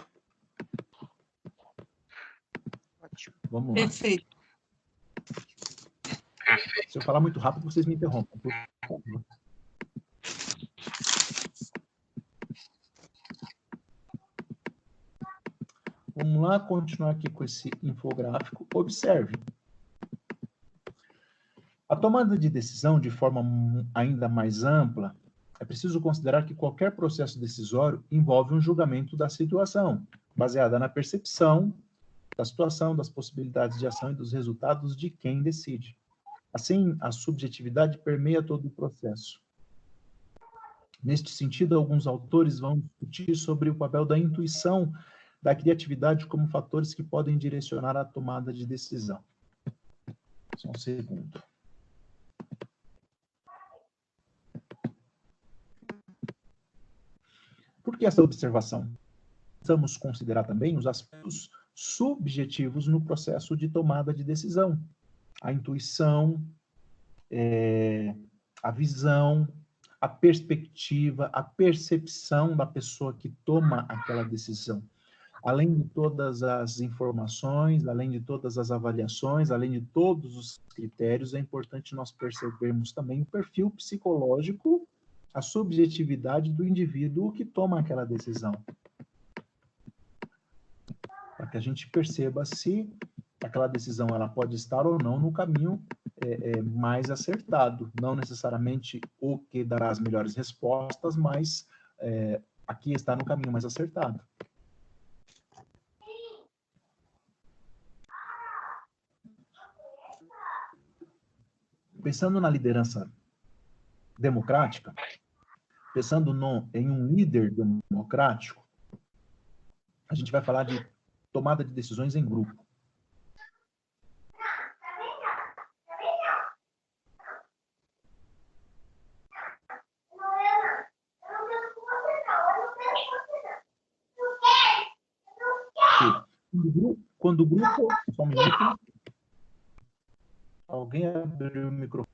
Ótimo. Vamos lá. Perfeito. Se eu falar muito rápido, vocês me interrompam, por favor. Vamos lá continuar aqui com esse infográfico. Observe. A tomada de decisão de forma ainda mais ampla, é preciso considerar que qualquer processo decisório envolve um julgamento da situação. baseada na percepção da situação, das possibilidades de ação e dos resultados de quem decide. Assim, a subjetividade permeia todo o processo. Neste sentido, alguns autores vão discutir sobre o papel da intuição, da criatividade como fatores que podem direcionar a tomada de decisão. Só um segundo. Por que essa observação? Precisamos considerar também os aspectos subjetivos no processo de tomada de decisão. A intuição, é, a visão, a perspectiva, a percepção da pessoa que toma aquela decisão. Além de todas as informações, além de todas as avaliações, além de todos os critérios, é importante nós percebermos também o perfil psicológico, a subjetividade do indivíduo que toma aquela decisão para que a gente perceba se aquela decisão ela pode estar ou não no caminho é, é, mais acertado. Não necessariamente o que dará as melhores respostas, mas é, aqui está no caminho mais acertado. Pensando na liderança democrática, pensando no, em um líder democrático, a gente vai falar de tomada de decisões em grupo. Quando o grupo. Só um minuto. Alguém abriu o microfone.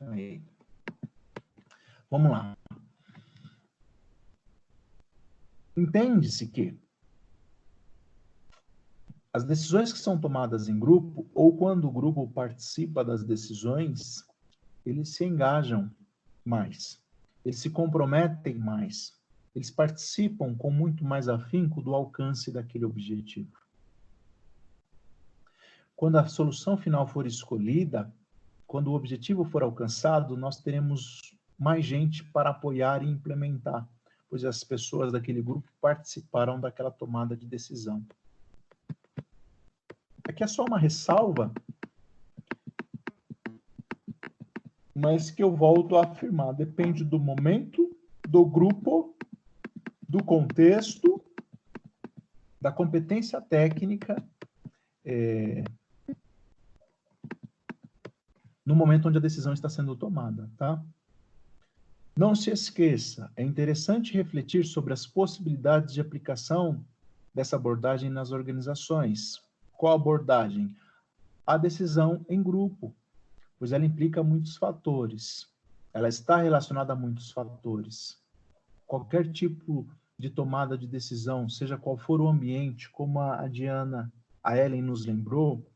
Aí. Vamos lá. Entende-se que as decisões que são tomadas em grupo, ou quando o grupo participa das decisões, eles se engajam mais, eles se comprometem mais, eles participam com muito mais afinco do alcance daquele objetivo. Quando a solução final for escolhida, quando o objetivo for alcançado, nós teremos mais gente para apoiar e implementar, pois as pessoas daquele grupo participaram daquela tomada de decisão. Aqui é só uma ressalva, mas que eu volto a afirmar, depende do momento, do grupo, do contexto, da competência técnica, é, no momento onde a decisão está sendo tomada, tá? Não se esqueça, é interessante refletir sobre as possibilidades de aplicação dessa abordagem nas organizações. Qual abordagem? A decisão em grupo, pois ela implica muitos fatores. Ela está relacionada a muitos fatores. Qualquer tipo de tomada de decisão, seja qual for o ambiente, como a Diana, a Ellen nos lembrou,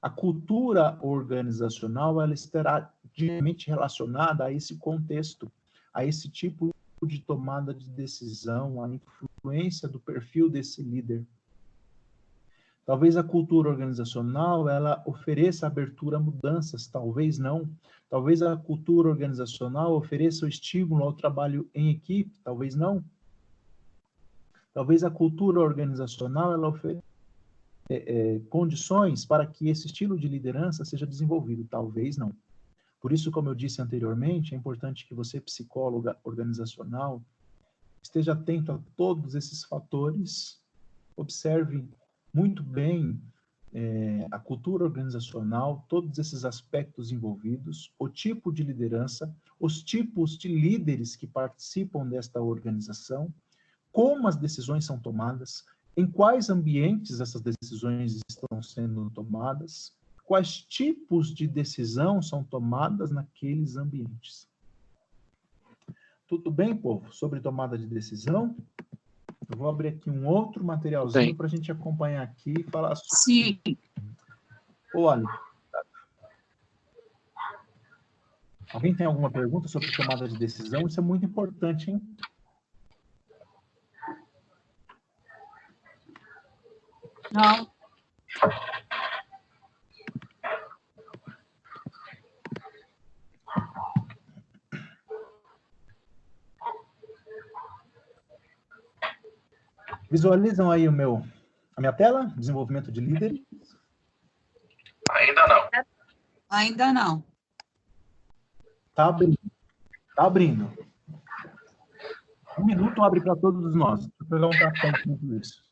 a cultura organizacional ela estará diretamente relacionada a esse contexto, a esse tipo de tomada de decisão, a influência do perfil desse líder. Talvez a cultura organizacional ela ofereça abertura a mudanças, talvez não. Talvez a cultura organizacional ofereça o estímulo ao trabalho em equipe, talvez não. Talvez a cultura organizacional ela ofereça é, é, condições para que esse estilo de liderança seja desenvolvido? Talvez não. Por isso, como eu disse anteriormente, é importante que você, psicóloga organizacional, esteja atento a todos esses fatores, observe muito bem é, a cultura organizacional, todos esses aspectos envolvidos, o tipo de liderança, os tipos de líderes que participam desta organização, como as decisões são tomadas, em quais ambientes essas decisões estão sendo tomadas, quais tipos de decisão são tomadas naqueles ambientes. Tudo bem, povo? Sobre tomada de decisão? Eu vou abrir aqui um outro materialzinho para a gente acompanhar aqui e falar sobre. Sim. Olha. Alguém tem alguma pergunta sobre tomada de decisão? Isso é muito importante, hein? Não. Visualizam aí o meu, a minha tela, desenvolvimento de líderes. Ainda não. Ainda não. Tá abrindo. Tá abrindo. Um minuto abre para todos nós. Deixa eu pegar um café enquanto isso.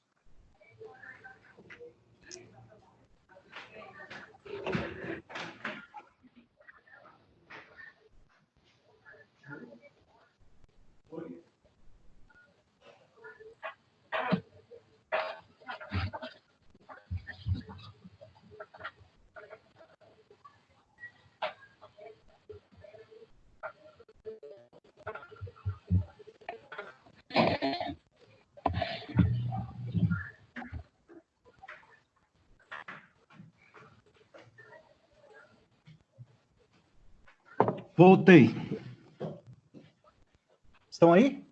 Voltei. Estão aí?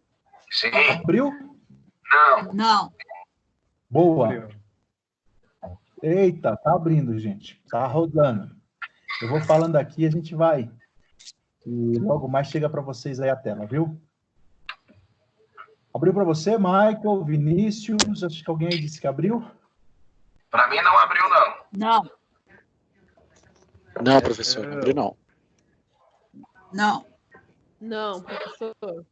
Sim. Abriu? Não. Não. Boa. Eita, tá abrindo, gente. Tá rodando. Eu vou falando aqui, a gente vai. E logo mais chega para vocês aí a tela, viu? Abriu para você, Michael, Vinícius? Acho que alguém aí disse que abriu. Para mim não abriu, não. Não. Não, professor, não abriu não. Não. Não, professor.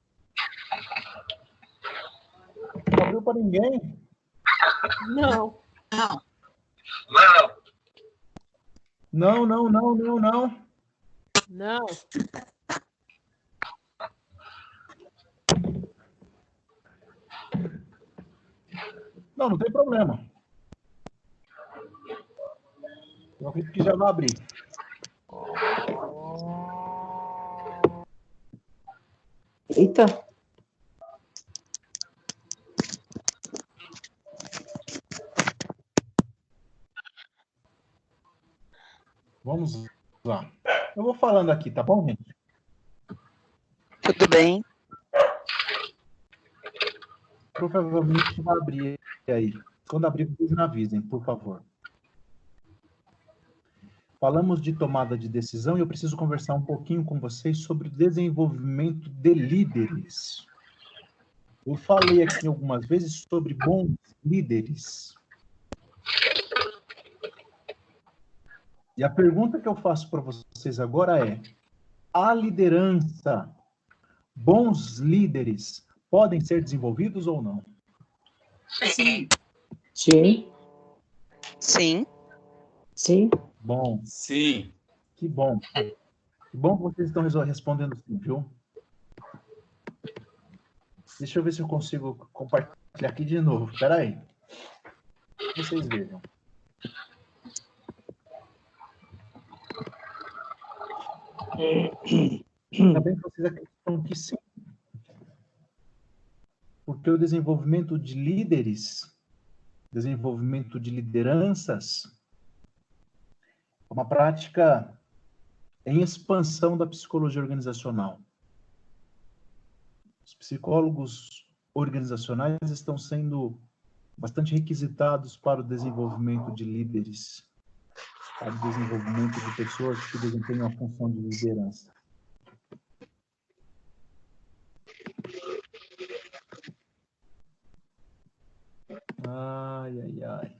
Não abriu para ninguém? Não. Não. Não. Não, não, não, não, não. Não. Não, não tem problema. Eu acredito que já vai abrir. Eita. Vamos lá. Eu vou falando aqui, tá bom, gente? Tudo bem. Provavelmente vai abrir aí. Quando abrir, vocês me avisem, por favor. Falamos de tomada de decisão e eu preciso conversar um pouquinho com vocês sobre o desenvolvimento de líderes. Eu falei aqui algumas vezes sobre bons líderes. E a pergunta que eu faço para vocês agora é: a liderança, bons líderes, podem ser desenvolvidos ou não? Sim. Sim. Sim. Sim. Bom, Sim. que bom. Que bom que vocês estão respondendo sim, viu? Deixa eu ver se eu consigo compartilhar aqui de novo. Espera aí. Vocês vejam. Ainda bem que vocês acreditam que sim. Porque o desenvolvimento de líderes, desenvolvimento de lideranças, uma prática em expansão da psicologia organizacional. Os psicólogos organizacionais estão sendo bastante requisitados para o desenvolvimento de líderes, para o desenvolvimento de pessoas que desempenham a função de liderança. Ai, ai, ai.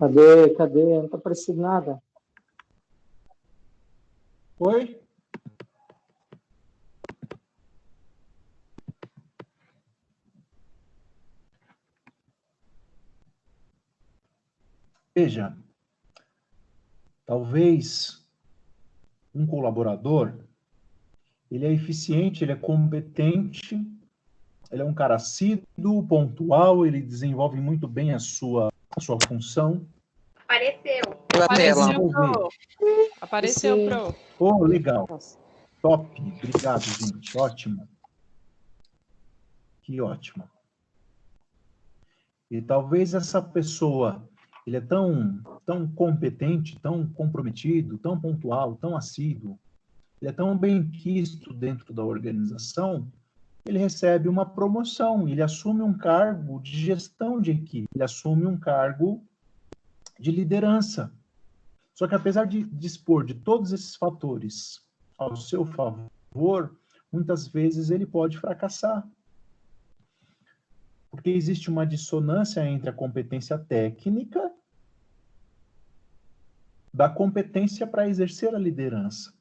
Cadê? Cadê? Não tá aparecendo nada. Oi? Veja, talvez um colaborador, ele é eficiente, ele é competente, ele é um cara assíduo, pontual, ele desenvolve muito bem a sua, a sua função. Apareceu. Apareceu, pro. Apareceu, Sim. pro. Oh, legal. Top. Obrigado, gente. Ótimo. Que ótimo. E talvez essa pessoa, ele é tão, tão competente, tão comprometido, tão pontual, tão assíduo, ele é tão bem quisto dentro da organização, ele recebe uma promoção, ele assume um cargo de gestão de equipe, ele assume um cargo de liderança. Só que apesar de dispor de todos esses fatores ao seu favor, muitas vezes ele pode fracassar. Porque existe uma dissonância entre a competência técnica da competência para exercer a liderança.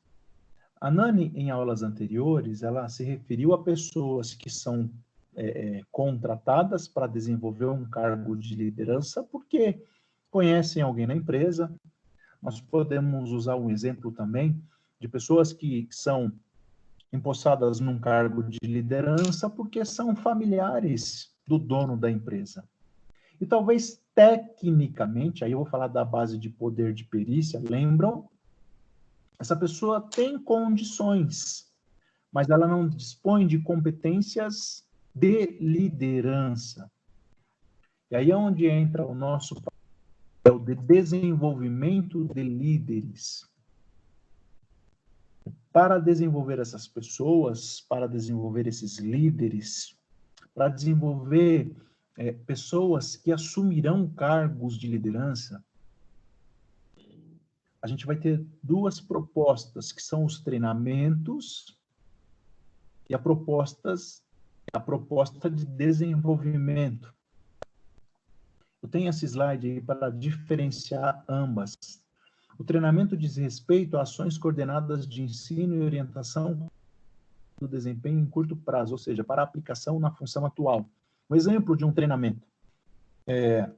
A Nani, em aulas anteriores, ela se referiu a pessoas que são é, é contratadas para desenvolver um cargo de liderança porque conhecem alguém na empresa. Nós podemos usar um exemplo também de pessoas que são empossadas num cargo de liderança porque são familiares do dono da empresa. E talvez tecnicamente, aí eu vou falar da base de poder de perícia, lembram? Essa pessoa tem condições, mas ela não dispõe de competências de liderança. E aí é onde entra o nosso papel de desenvolvimento de líderes. Para desenvolver essas pessoas, para desenvolver esses líderes, para desenvolver é, pessoas que assumirão cargos de liderança, a gente vai ter duas propostas, que são os treinamentos e a propostas, a proposta de desenvolvimento. Eu tenho esse slide aí para diferenciar ambas. O treinamento diz respeito a ações coordenadas de ensino e orientação do desempenho em curto prazo, ou seja, para aplicação na função atual. Um exemplo de um treinamento. É,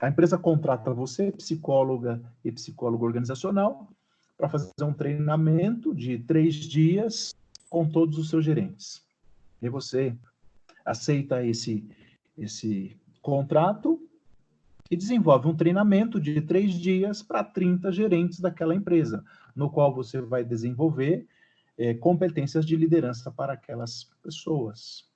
a empresa contrata você, psicóloga e psicólogo organizacional, para fazer um treinamento de três dias com todos os seus gerentes. E você aceita esse, esse contrato e desenvolve um treinamento de três dias para 30 gerentes daquela empresa, no qual você vai desenvolver é, competências de liderança para aquelas pessoas.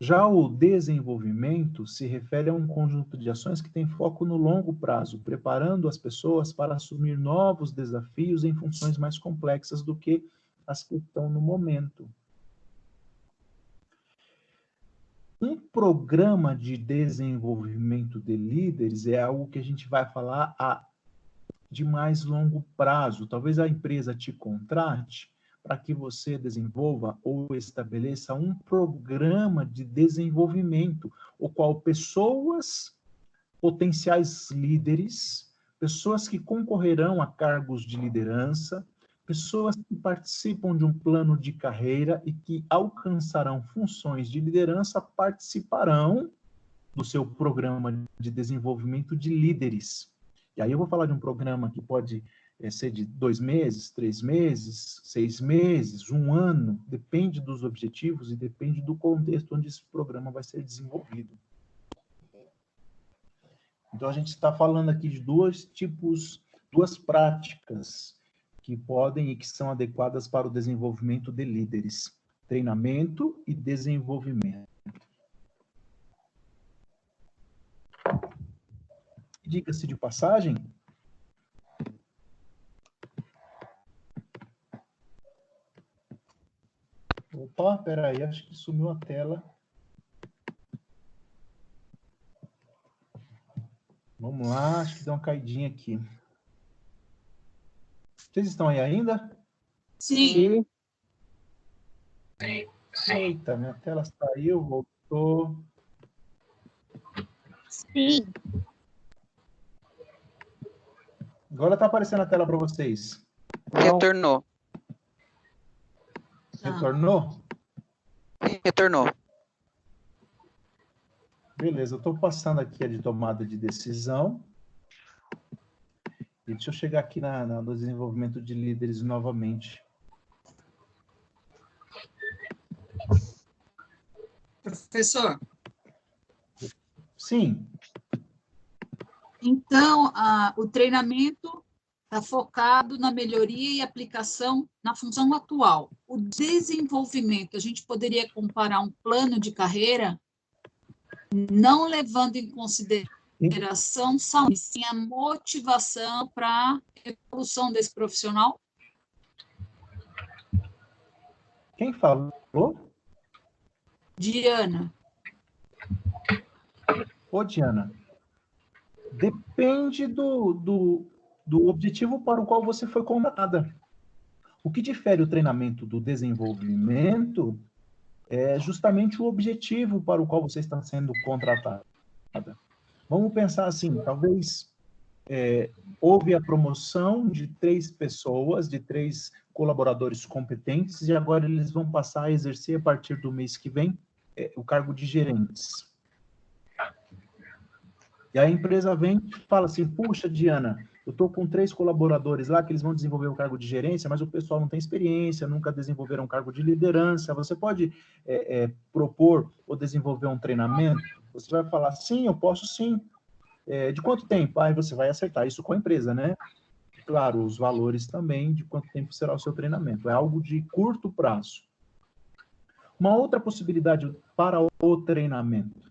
Já o desenvolvimento se refere a um conjunto de ações que tem foco no longo prazo, preparando as pessoas para assumir novos desafios em funções mais complexas do que as que estão no momento. Um programa de desenvolvimento de líderes é algo que a gente vai falar a de mais longo prazo. Talvez a empresa te contrate para que você desenvolva ou estabeleça um programa de desenvolvimento, o qual pessoas, potenciais líderes, pessoas que concorrerão a cargos de liderança, pessoas que participam de um plano de carreira e que alcançarão funções de liderança participarão do seu programa de desenvolvimento de líderes. E aí eu vou falar de um programa que pode é, ser de dois meses, três meses, seis meses, um ano, depende dos objetivos e depende do contexto onde esse programa vai ser desenvolvido. Então a gente está falando aqui de dois tipos, duas práticas que podem e que são adequadas para o desenvolvimento de líderes: treinamento e desenvolvimento. Diga-se de passagem, Opa, peraí, acho que sumiu a tela. Vamos lá, acho que deu uma caidinha aqui. Vocês estão aí ainda? Sim. Sim. Eita, minha tela saiu, voltou. Sim. Agora está aparecendo a tela para vocês. Retornou. Retornou? Retornou. Beleza, eu estou passando aqui a de tomada de decisão. E deixa eu chegar aqui na, na, no desenvolvimento de líderes novamente. Professor? Sim. Então, a, o treinamento está focado na melhoria e aplicação na função atual. O desenvolvimento, a gente poderia comparar um plano de carreira, não levando em consideração saúde, sim a motivação para a evolução desse profissional? Quem falou? Diana. Ô, Diana, depende do, do, do objetivo para o qual você foi contratada. O que difere o treinamento do desenvolvimento é justamente o objetivo para o qual você está sendo contratada. Vamos pensar assim, talvez é, houve a promoção de três pessoas, de três colaboradores competentes, e agora eles vão passar a exercer, a partir do mês que vem, é, o cargo de gerentes. E a empresa vem e fala assim, puxa, Diana, eu estou com três colaboradores lá que eles vão desenvolver o cargo de gerência, mas o pessoal não tem experiência, nunca desenvolveram um cargo de liderança. Você pode é, é, propor ou desenvolver um treinamento? Você vai falar, sim, eu posso sim. É, de quanto tempo? Aí você vai acertar isso com a empresa, né? Claro, os valores também, de quanto tempo será o seu treinamento. É algo de curto prazo. Uma outra possibilidade para o treinamento.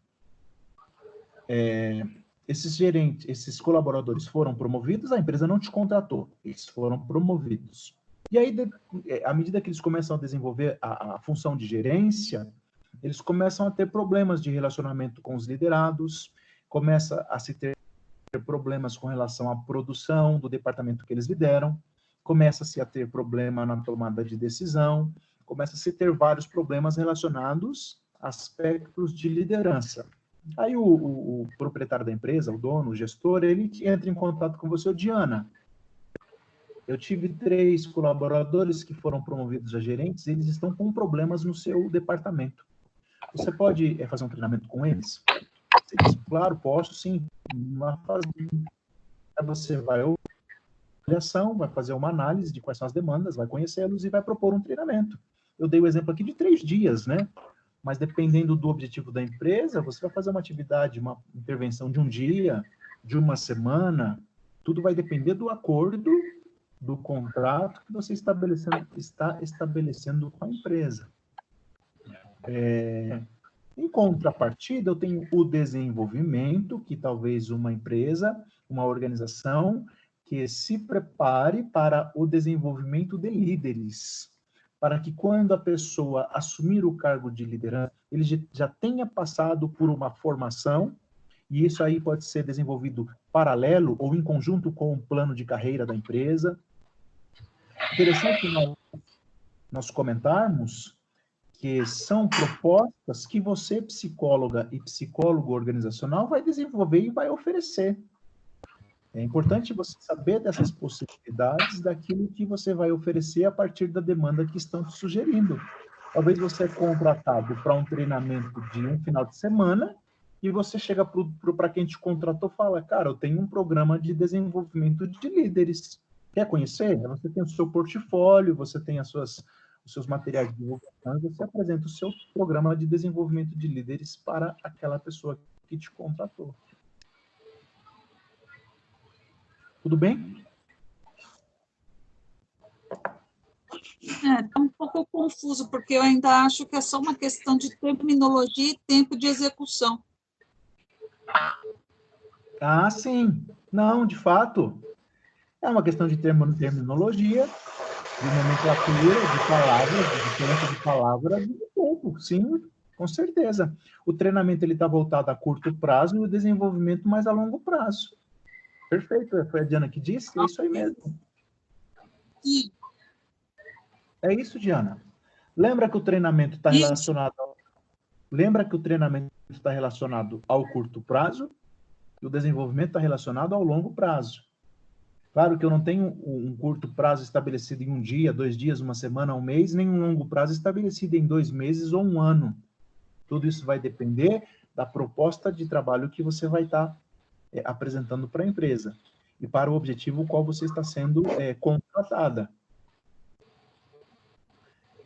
É, esses gerentes, esses colaboradores foram promovidos, a empresa não te contratou, eles foram promovidos. E aí, de, é, à medida que eles começam a desenvolver a, a, função de gerência, eles começam a ter problemas de relacionamento com os liderados, começa a se ter problemas com relação à produção do departamento que eles lideram, começa-se a ter problema na tomada de decisão, começa-se a ter vários problemas relacionados a aspectos de liderança. Aí o, o, o, proprietário da empresa, o dono, o gestor, ele entra em contato com você, Diana. Eu tive três colaboradores que foram promovidos a gerentes, eles estão com problemas no seu departamento. Você pode é, fazer um treinamento com eles? Diz, claro, posso sim. Você vai avaliação, vai fazer uma análise de quais são as demandas, vai conhecê-los e vai propor um treinamento. Eu dei o exemplo aqui de três dias, né? Mas dependendo do objetivo da empresa, você vai fazer uma atividade, uma intervenção de um dia, de uma semana, tudo vai depender do acordo, do contrato que você estabelecendo, está estabelecendo com a empresa. É, em contrapartida, eu tenho o desenvolvimento, que talvez uma empresa, uma organização, que se prepare para o desenvolvimento de líderes para que quando a pessoa assumir o cargo de liderança, ele já tenha passado por uma formação, e isso aí pode ser desenvolvido paralelo ou em conjunto com o plano de carreira da empresa. Interessante nós, nós comentarmos que são propostas que você, psicóloga e psicólogo organizacional, vai desenvolver e vai oferecer. É importante você saber dessas possibilidades daquilo que você vai oferecer a partir da demanda que estão te sugerindo. Talvez você é contratado para um treinamento de um final de semana e você chega para quem te contratou fala, cara, eu tenho um programa de desenvolvimento de líderes. Quer conhecer? Você tem o seu portfólio, você tem as suas, os seus materiais de divulgação, você apresenta o seu programa de desenvolvimento de líderes para aquela pessoa que te contratou. Tudo bem? É, tá um pouco confuso, porque eu ainda acho que é só uma questão de terminologia e tempo de execução. Ah, sim. Não, de fato. É uma questão de terminologia, de nomenclatura, de palavras, de diferença de palavras e de tempo, sim, com certeza. O treinamento ele está voltado a curto prazo e o desenvolvimento mais a longo prazo. Perfeito, foi a Diana que disse, é isso aí mesmo. É isso, Diana. Lembra que o treinamento está relacionado ao... Lembra que o treinamento está relacionado ao curto prazo e o desenvolvimento está relacionado ao longo prazo. Claro que eu não tenho um curto prazo estabelecido em um dia, dois dias, uma semana, um mês, nem um longo prazo estabelecido em dois meses ou um ano. Tudo isso vai depender da proposta de trabalho que você vai estar tá é, apresentando para a empresa e para o objetivo qual você está sendo é, contratada.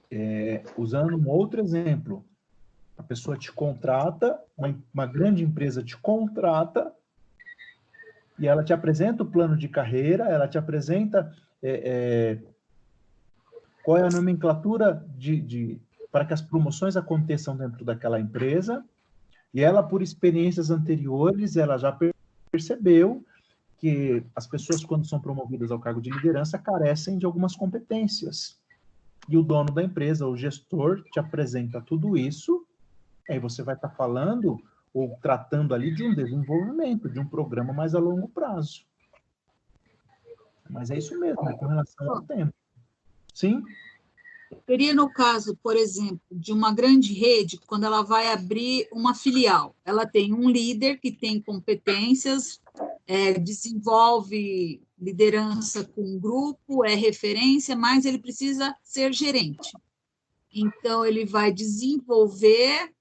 É, usando um outro exemplo, a pessoa te contrata, uma, uma grande empresa te contrata e ela te apresenta o plano de carreira, ela te apresenta é, é, qual é a nomenclatura de, de, para que as promoções aconteçam dentro daquela empresa, e ela, por experiências anteriores, ela já percebeu que as pessoas, quando são promovidas ao cargo de liderança, carecem de algumas competências. E o dono da empresa, o gestor, te apresenta tudo isso, aí você vai estar tá falando ou tratando ali de um desenvolvimento, de um programa mais a longo prazo. Mas é isso mesmo, é com relação ao tempo. Sim? Seria no caso, por exemplo, de uma grande rede, quando ela vai abrir uma filial. Ela tem um líder que tem competências, é, desenvolve liderança com um grupo, é referência, mas ele precisa ser gerente. Então, ele vai desenvolver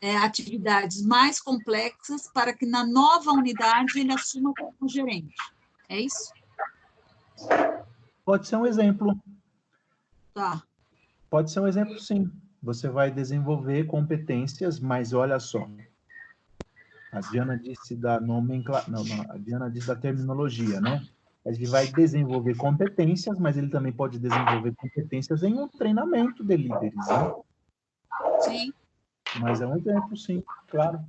é, atividades mais complexas para que na nova unidade ele assuma como gerente. É isso? Pode ser um exemplo. Tá. Pode ser um exemplo, sim. Você vai desenvolver competências, mas olha só. A Diana disse da nomenclatura, não, não, a Diana disse da terminologia, né? Ele vai desenvolver competências, mas ele também pode desenvolver competências em um treinamento de líderes, né? Sim. Mas é um exemplo, sim, claro.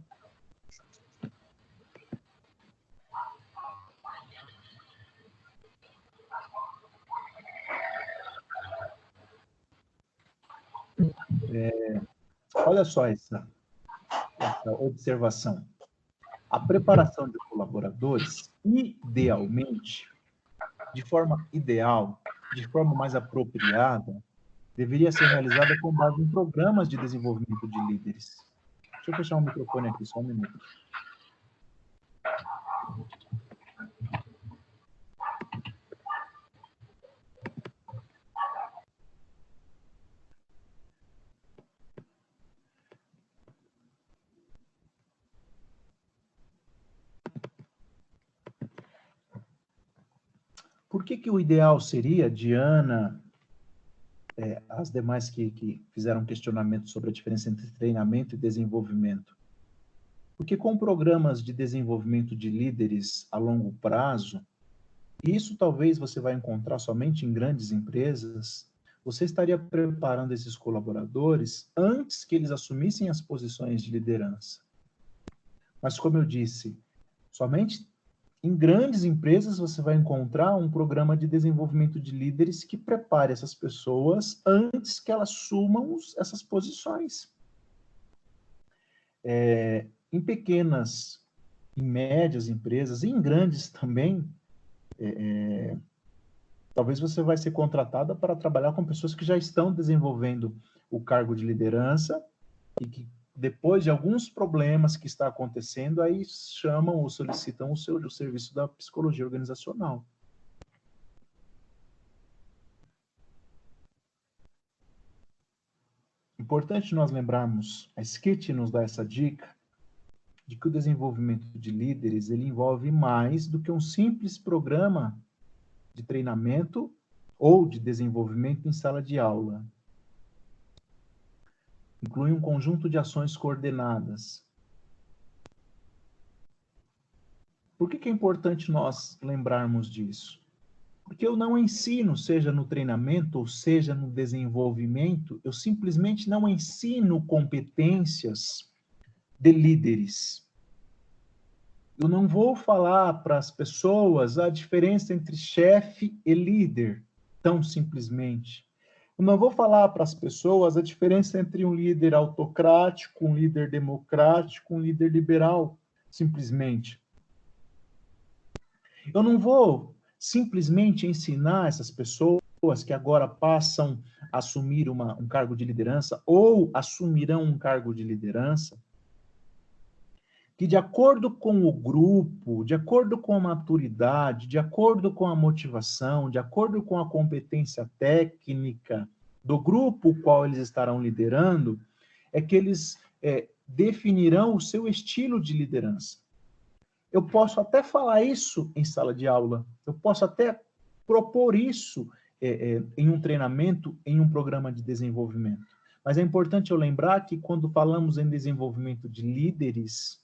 É, olha só essa, essa observação. A preparação de colaboradores, idealmente, de forma ideal, de forma mais apropriada, deveria ser realizada com base em programas de desenvolvimento de líderes. Deixa eu fechar o microfone aqui, só um minuto. Por que, que o ideal seria, Diana, é, as demais que, que fizeram questionamento sobre a diferença entre treinamento e desenvolvimento? Porque com programas de desenvolvimento de líderes a longo prazo, e isso talvez você vai encontrar somente em grandes empresas, você estaria preparando esses colaboradores antes que eles assumissem as posições de liderança. Mas, como eu disse, somente em grandes empresas, você vai encontrar um programa de desenvolvimento de líderes que prepare essas pessoas antes que elas assumam essas posições. É, em pequenas, em médias empresas, e em grandes também, é, é, talvez você vai ser contratada para trabalhar com pessoas que já estão desenvolvendo o cargo de liderança e que depois de alguns problemas que está acontecendo, aí chamam ou solicitam o, seu, o serviço da psicologia organizacional. Importante nós lembrarmos, a Skit nos dá essa dica, de que o desenvolvimento de líderes ele envolve mais do que um simples programa de treinamento ou de desenvolvimento em sala de aula inclui um conjunto de ações coordenadas. Por que, que é importante nós lembrarmos disso? Porque eu não ensino, seja no treinamento ou seja no desenvolvimento, eu simplesmente não ensino competências de líderes. Eu não vou falar para as pessoas a diferença entre chefe e líder, tão simplesmente. Eu não vou falar para as pessoas a diferença entre um líder autocrático, um líder democrático, um líder liberal, simplesmente. Eu não vou simplesmente ensinar essas pessoas que agora passam a assumir uma, um cargo de liderança ou assumirão um cargo de liderança, que de acordo com o grupo, de acordo com a maturidade, de acordo com a motivação, de acordo com a competência técnica do grupo o qual eles estarão liderando, é que eles é, definirão o seu estilo de liderança. Eu posso até falar isso em sala de aula, eu posso até propor isso é, é, em um treinamento, em um programa de desenvolvimento. Mas é importante eu lembrar que quando falamos em desenvolvimento de líderes,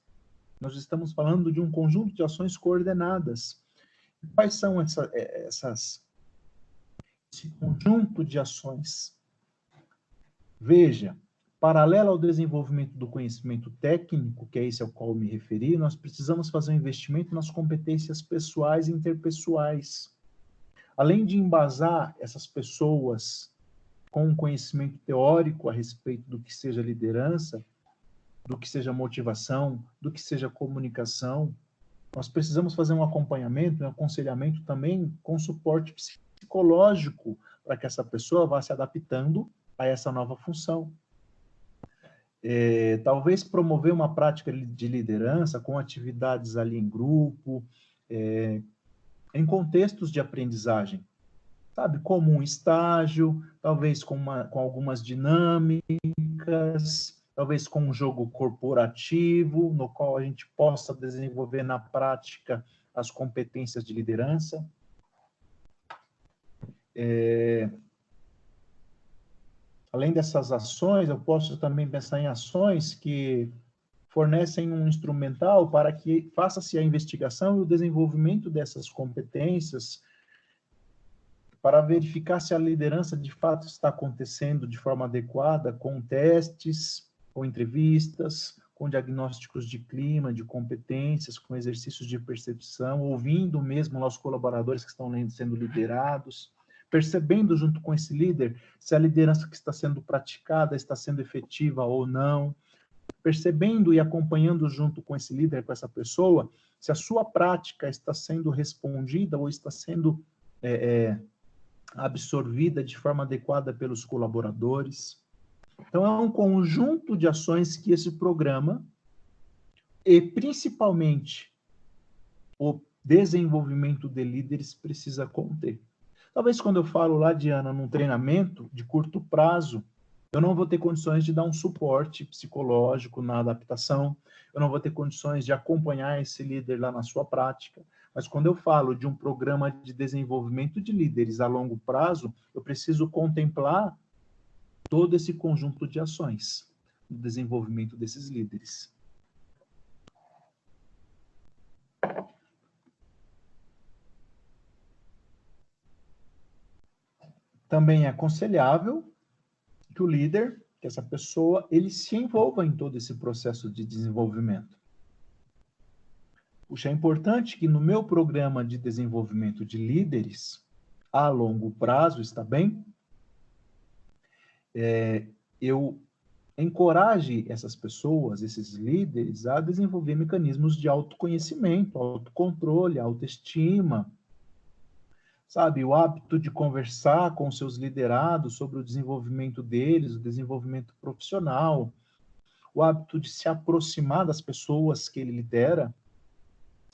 nós estamos falando de um conjunto de ações coordenadas. Quais são essa, é, essas, esse conjunto de ações? Veja, paralelo ao desenvolvimento do conhecimento técnico, que é esse ao qual me referi, nós precisamos fazer um investimento nas competências pessoais e interpessoais. Além de embasar essas pessoas com um conhecimento teórico a respeito do que seja liderança, do que seja motivação, do que seja comunicação. Nós precisamos fazer um acompanhamento, um aconselhamento também com suporte psicológico para que essa pessoa vá se adaptando a essa nova função. É, talvez promover uma prática de liderança com atividades ali em grupo, é, em contextos de aprendizagem, sabe? Como um estágio, talvez com, uma, com algumas dinâmicas, talvez com um jogo corporativo, no qual a gente possa desenvolver na prática as competências de liderança. É, além dessas ações, eu posso também pensar em ações que fornecem um instrumental para que faça-se a investigação e o desenvolvimento dessas competências para verificar se a liderança de fato está acontecendo de forma adequada com testes, com entrevistas, com diagnósticos de clima, de competências, com exercícios de percepção, ouvindo mesmo os colaboradores que estão sendo liderados, percebendo junto com esse líder se a liderança que está sendo praticada está sendo efetiva ou não, percebendo e acompanhando junto com esse líder, com essa pessoa, se a sua prática está sendo respondida ou está sendo é, é, absorvida de forma adequada pelos colaboradores. Então, é um conjunto de ações que esse programa, e principalmente o desenvolvimento de líderes, precisa conter. Talvez quando eu falo lá, Diana, num treinamento de curto prazo, eu não vou ter condições de dar um suporte psicológico na adaptação, eu não vou ter condições de acompanhar esse líder lá na sua prática. Mas quando eu falo de um programa de desenvolvimento de líderes a longo prazo, eu preciso contemplar todo esse conjunto de ações no desenvolvimento desses líderes. Também é aconselhável que o líder, que essa pessoa, ele se envolva em todo esse processo de desenvolvimento. Puxa, é importante que no meu programa de desenvolvimento de líderes, a longo prazo, está bem? É, eu encoraje essas pessoas, esses líderes, a desenvolver mecanismos de autoconhecimento, autocontrole, autoestima, sabe, o hábito de conversar com seus liderados sobre o desenvolvimento deles, o desenvolvimento profissional, o hábito de se aproximar das pessoas que ele lidera.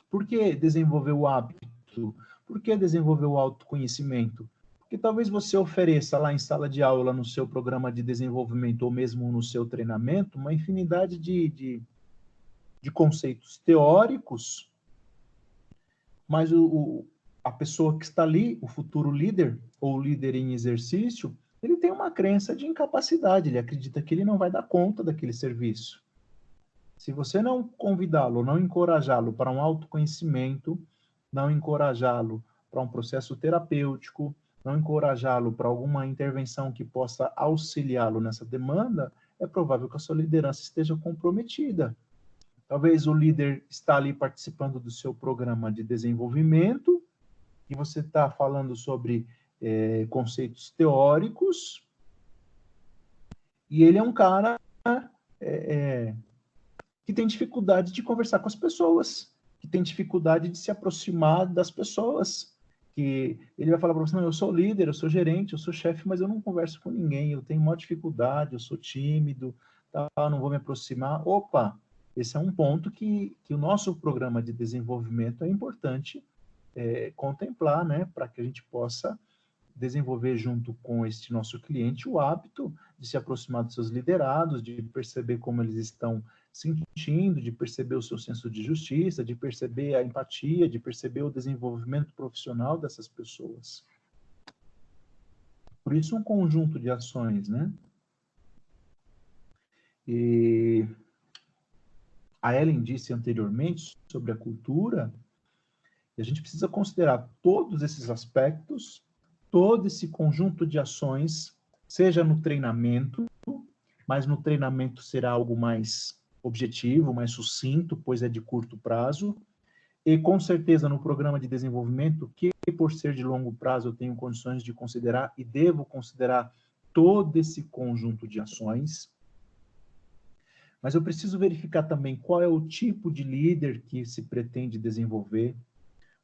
Por que desenvolver o hábito? Por que desenvolver o autoconhecimento? Porque talvez você ofereça lá em sala de aula, no seu programa de desenvolvimento, ou mesmo no seu treinamento, uma infinidade de, de, de conceitos teóricos, mas o, o a pessoa que está ali, o futuro líder ou líder em exercício, ele tem uma crença de incapacidade, ele acredita que ele não vai dar conta daquele serviço. Se você não convidá-lo, não encorajá-lo para um autoconhecimento, não encorajá-lo para um processo terapêutico, não encorajá-lo para alguma intervenção que possa auxiliá-lo nessa demanda, é provável que a sua liderança esteja comprometida. Talvez o líder está ali participando do seu programa de desenvolvimento, e você está falando sobre é, conceitos teóricos, e ele é um cara é, é, que tem dificuldade de conversar com as pessoas, que tem dificuldade de se aproximar das pessoas, que ele vai falar para você, não, eu sou líder, eu sou gerente, eu sou chefe, mas eu não converso com ninguém, eu tenho maior dificuldade, eu sou tímido, tá, não vou me aproximar. Opa, esse é um ponto que, que o nosso programa de desenvolvimento é importante é, contemplar, né, para que a gente possa desenvolver junto com este nosso cliente o hábito de se aproximar dos seus liderados, de perceber como eles estão sentindo, de perceber o seu senso de justiça, de perceber a empatia, de perceber o desenvolvimento profissional dessas pessoas. Por isso, um conjunto de ações, né? E a Ellen disse anteriormente sobre a cultura, e a gente precisa considerar todos esses aspectos, todo esse conjunto de ações, seja no treinamento, mas no treinamento será algo mais objetivo, mais sucinto, pois é de curto prazo, e com certeza no programa de desenvolvimento, que por ser de longo prazo eu tenho condições de considerar e devo considerar todo esse conjunto de ações. Mas eu preciso verificar também qual é o tipo de líder que se pretende desenvolver,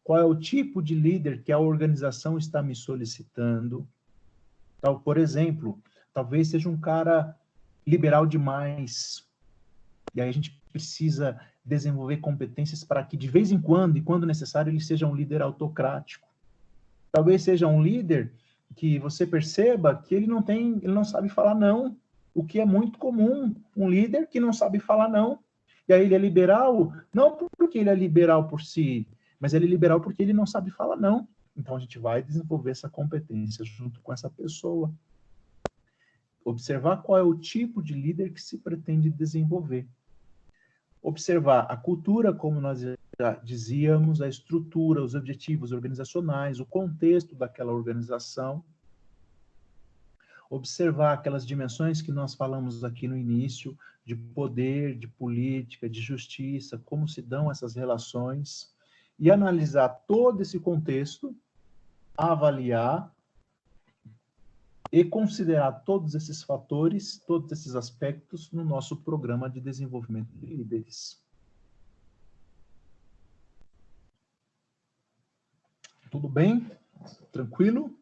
qual é o tipo de líder que a organização está me solicitando, Então, por exemplo, talvez seja um cara liberal demais. E aí a gente precisa desenvolver competências para que de vez em quando e quando necessário ele seja um líder autocrático. Talvez seja um líder que você perceba que ele não tem, ele não sabe falar não, o que é muito comum, um líder que não sabe falar não. E aí ele é liberal, não porque ele é liberal por si, mas ele é liberal porque ele não sabe falar não. Então a gente vai desenvolver essa competência junto com essa pessoa. Observar qual é o tipo de líder que se pretende desenvolver. Observar a cultura, como nós já dizíamos, a estrutura, os objetivos organizacionais, o contexto daquela organização. Observar aquelas dimensões que nós falamos aqui no início, de poder, de política, de justiça, como se dão essas relações, e analisar todo esse contexto, avaliar e considerar todos esses fatores, todos esses aspectos no nosso programa de desenvolvimento de líderes. Tudo bem? Tranquilo?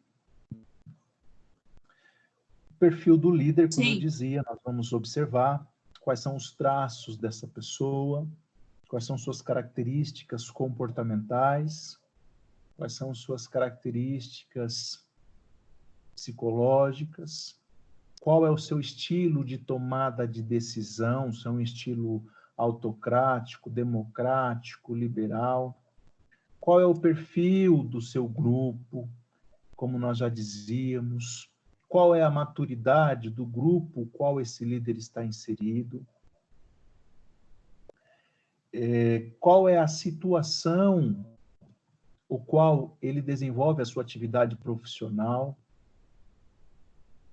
O perfil do líder, como Sim. eu dizia, nós vamos observar quais são os traços dessa pessoa, quais são suas características comportamentais, quais são suas características psicológicas, qual é o seu estilo de tomada de decisão, se é um estilo autocrático, democrático, liberal, qual é o perfil do seu grupo, como nós já dizíamos, qual é a maturidade do grupo, qual esse líder está inserido, é, qual é a situação o qual ele desenvolve a sua atividade profissional.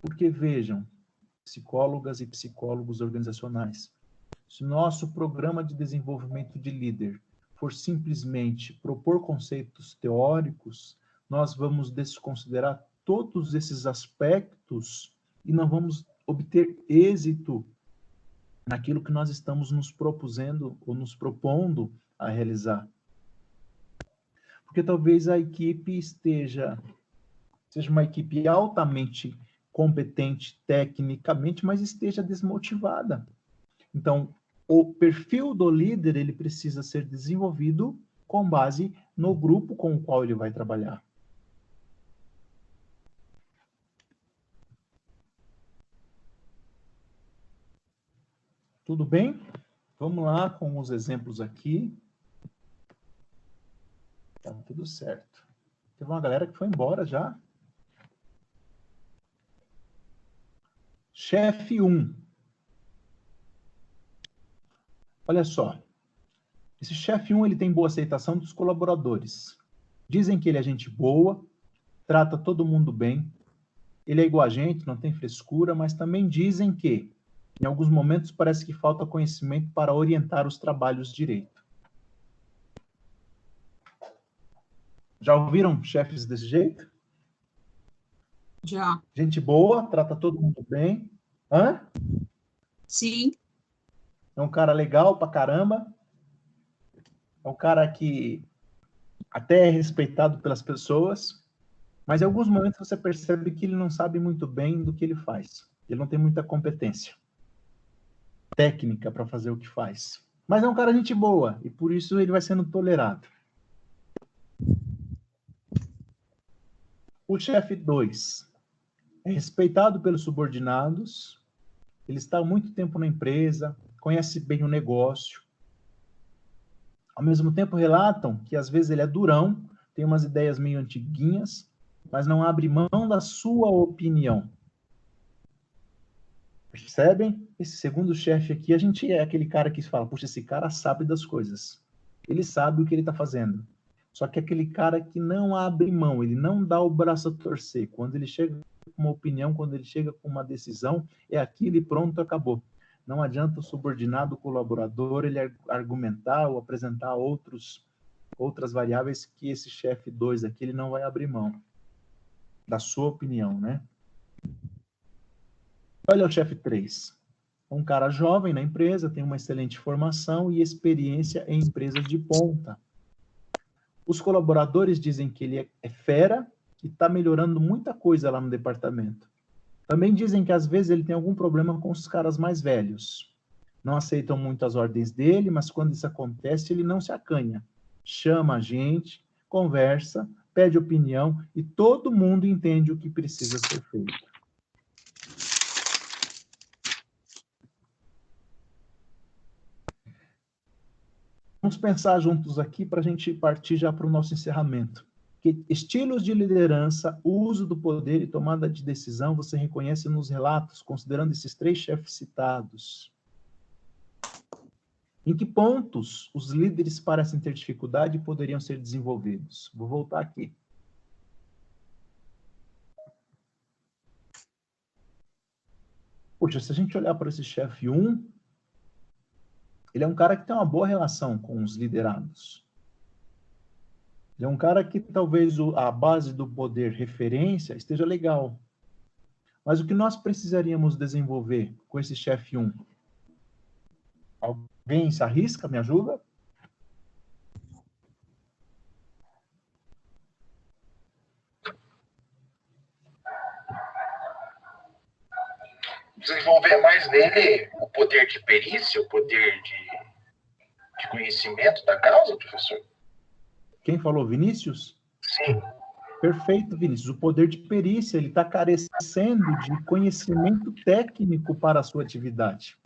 Porque vejam, psicólogas e psicólogos organizacionais, se nosso programa de desenvolvimento de líder for simplesmente propor conceitos teóricos, nós vamos desconsiderar todos esses aspectos e não vamos obter êxito naquilo que nós estamos nos propusendo ou nos propondo a realizar. Porque talvez a equipe esteja seja uma equipe altamente competente tecnicamente, mas esteja desmotivada. Então, o perfil do líder ele precisa ser desenvolvido com base no grupo com o qual ele vai trabalhar. Tudo bem? Vamos lá com os exemplos aqui. Tá tudo certo. Teve uma galera que foi embora já. Chefe 1. Olha só. Esse chefe 1 ele tem boa aceitação dos colaboradores. Dizem que ele é gente boa, trata todo mundo bem. Ele é igual a gente, não tem frescura, mas também dizem que em alguns momentos parece que falta conhecimento para orientar os trabalhos direito. Já ouviram chefes desse jeito? Já. Gente boa, trata todo mundo bem. Hã? Sim. É um cara legal pra caramba. É um cara que até é respeitado pelas pessoas, mas em alguns momentos você percebe que ele não sabe muito bem do que ele faz. Ele não tem muita competência técnica para fazer o que faz. Mas é um cara gente boa e por isso ele vai sendo tolerado. O chefe 2 é respeitado pelos subordinados, ele está há muito tempo na empresa, conhece bem o negócio. Ao mesmo tempo, relatam que às vezes ele é durão, tem umas ideias meio antiguinhas, mas não abre mão da sua opinião. Percebem? Esse segundo chefe aqui, a gente é aquele cara que fala, puxa, esse cara sabe das coisas. Ele sabe o que ele está fazendo. Só que aquele cara que não abre mão, ele não dá o braço a torcer. Quando ele chega uma opinião, quando ele chega com uma decisão, é aquilo e pronto, acabou. Não adianta o subordinado o colaborador ele argumentar ou apresentar outros, outras variáveis que esse chefe 2 aqui ele não vai abrir mão da sua opinião, né? Olha o chefe 3. Um cara jovem na empresa, tem uma excelente formação e experiência em empresas de ponta. Os colaboradores dizem que ele é, é fera e está melhorando muita coisa lá no departamento. Também dizem que às vezes ele tem algum problema com os caras mais velhos. Não aceitam muito as ordens dele, mas quando isso acontece, ele não se acanha. Chama a gente, conversa, pede opinião e todo mundo entende o que precisa ser feito. Vamos pensar juntos aqui para a gente partir já para o nosso encerramento. Que estilos de liderança, uso do poder e tomada de decisão você reconhece nos relatos, considerando esses três chefes citados? Em que pontos os líderes parecem ter dificuldade e poderiam ser desenvolvidos? Vou voltar aqui. Puxa, se a gente olhar para esse chefe 1, ele é um cara que tem uma boa relação com os liderados. Ele é um cara que talvez a base do poder referência esteja legal. Mas o que nós precisaríamos desenvolver com esse chefe 1? Alguém se arrisca? Me ajuda? Desenvolver mais nele o poder de perícia, o poder de, de conhecimento da causa, professor? Quem falou, Vinícius? Sim. Perfeito, Vinícius. O poder de perícia, ele está carecendo de conhecimento técnico para a sua atividade.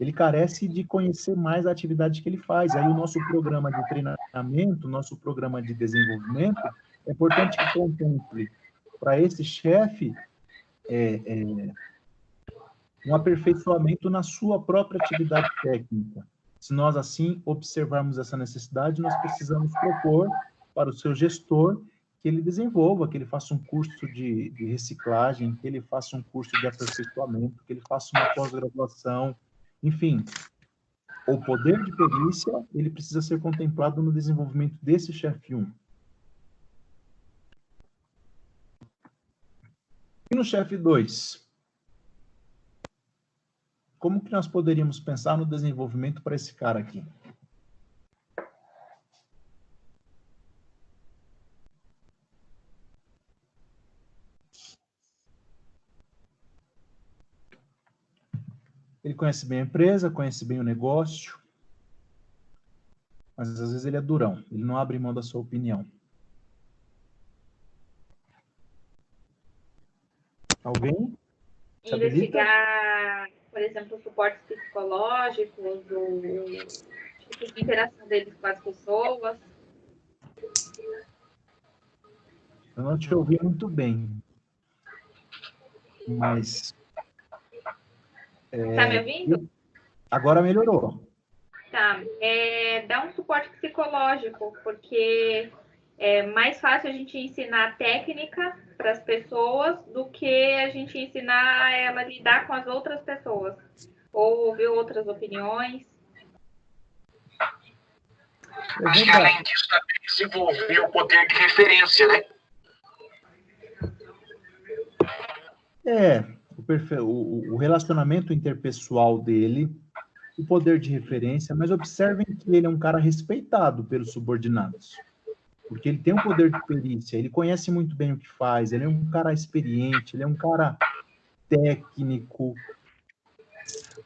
Ele carece de conhecer mais a atividade que ele faz. Aí o nosso programa de treinamento, nosso programa de desenvolvimento, é importante que contemple para esse chefe é, é, um aperfeiçoamento na sua própria atividade técnica. Se nós, assim, observarmos essa necessidade, nós precisamos propor para o seu gestor que ele desenvolva, que ele faça um curso de, de reciclagem, que ele faça um curso de aperfeiçoamento, que ele faça uma pós-graduação, enfim. O poder de perícia, ele precisa ser contemplado no desenvolvimento desse chefe 1. E no chefe 2? Como que nós poderíamos pensar no desenvolvimento para esse cara aqui? Ele conhece bem a empresa, conhece bem o negócio, mas às vezes ele é durão, ele não abre mão da sua opinião. Alguém? Investigar por exemplo, suportes psicológicos, o tipo de interação deles com as pessoas. Eu não te ouvi muito bem, mas. É, tá me ouvindo? Agora melhorou. Tá. É, dá um suporte psicológico, porque é mais fácil a gente ensinar técnica para as pessoas do que a gente ensinar ela a lidar com as outras pessoas ou ouvir outras opiniões. Acho que além disso também desenvolver o poder de referência, né? É, o, o relacionamento interpessoal dele, o poder de referência, mas observem que ele é um cara respeitado pelos subordinados porque ele tem um poder de perícia, ele conhece muito bem o que faz, ele é um cara experiente, ele é um cara técnico.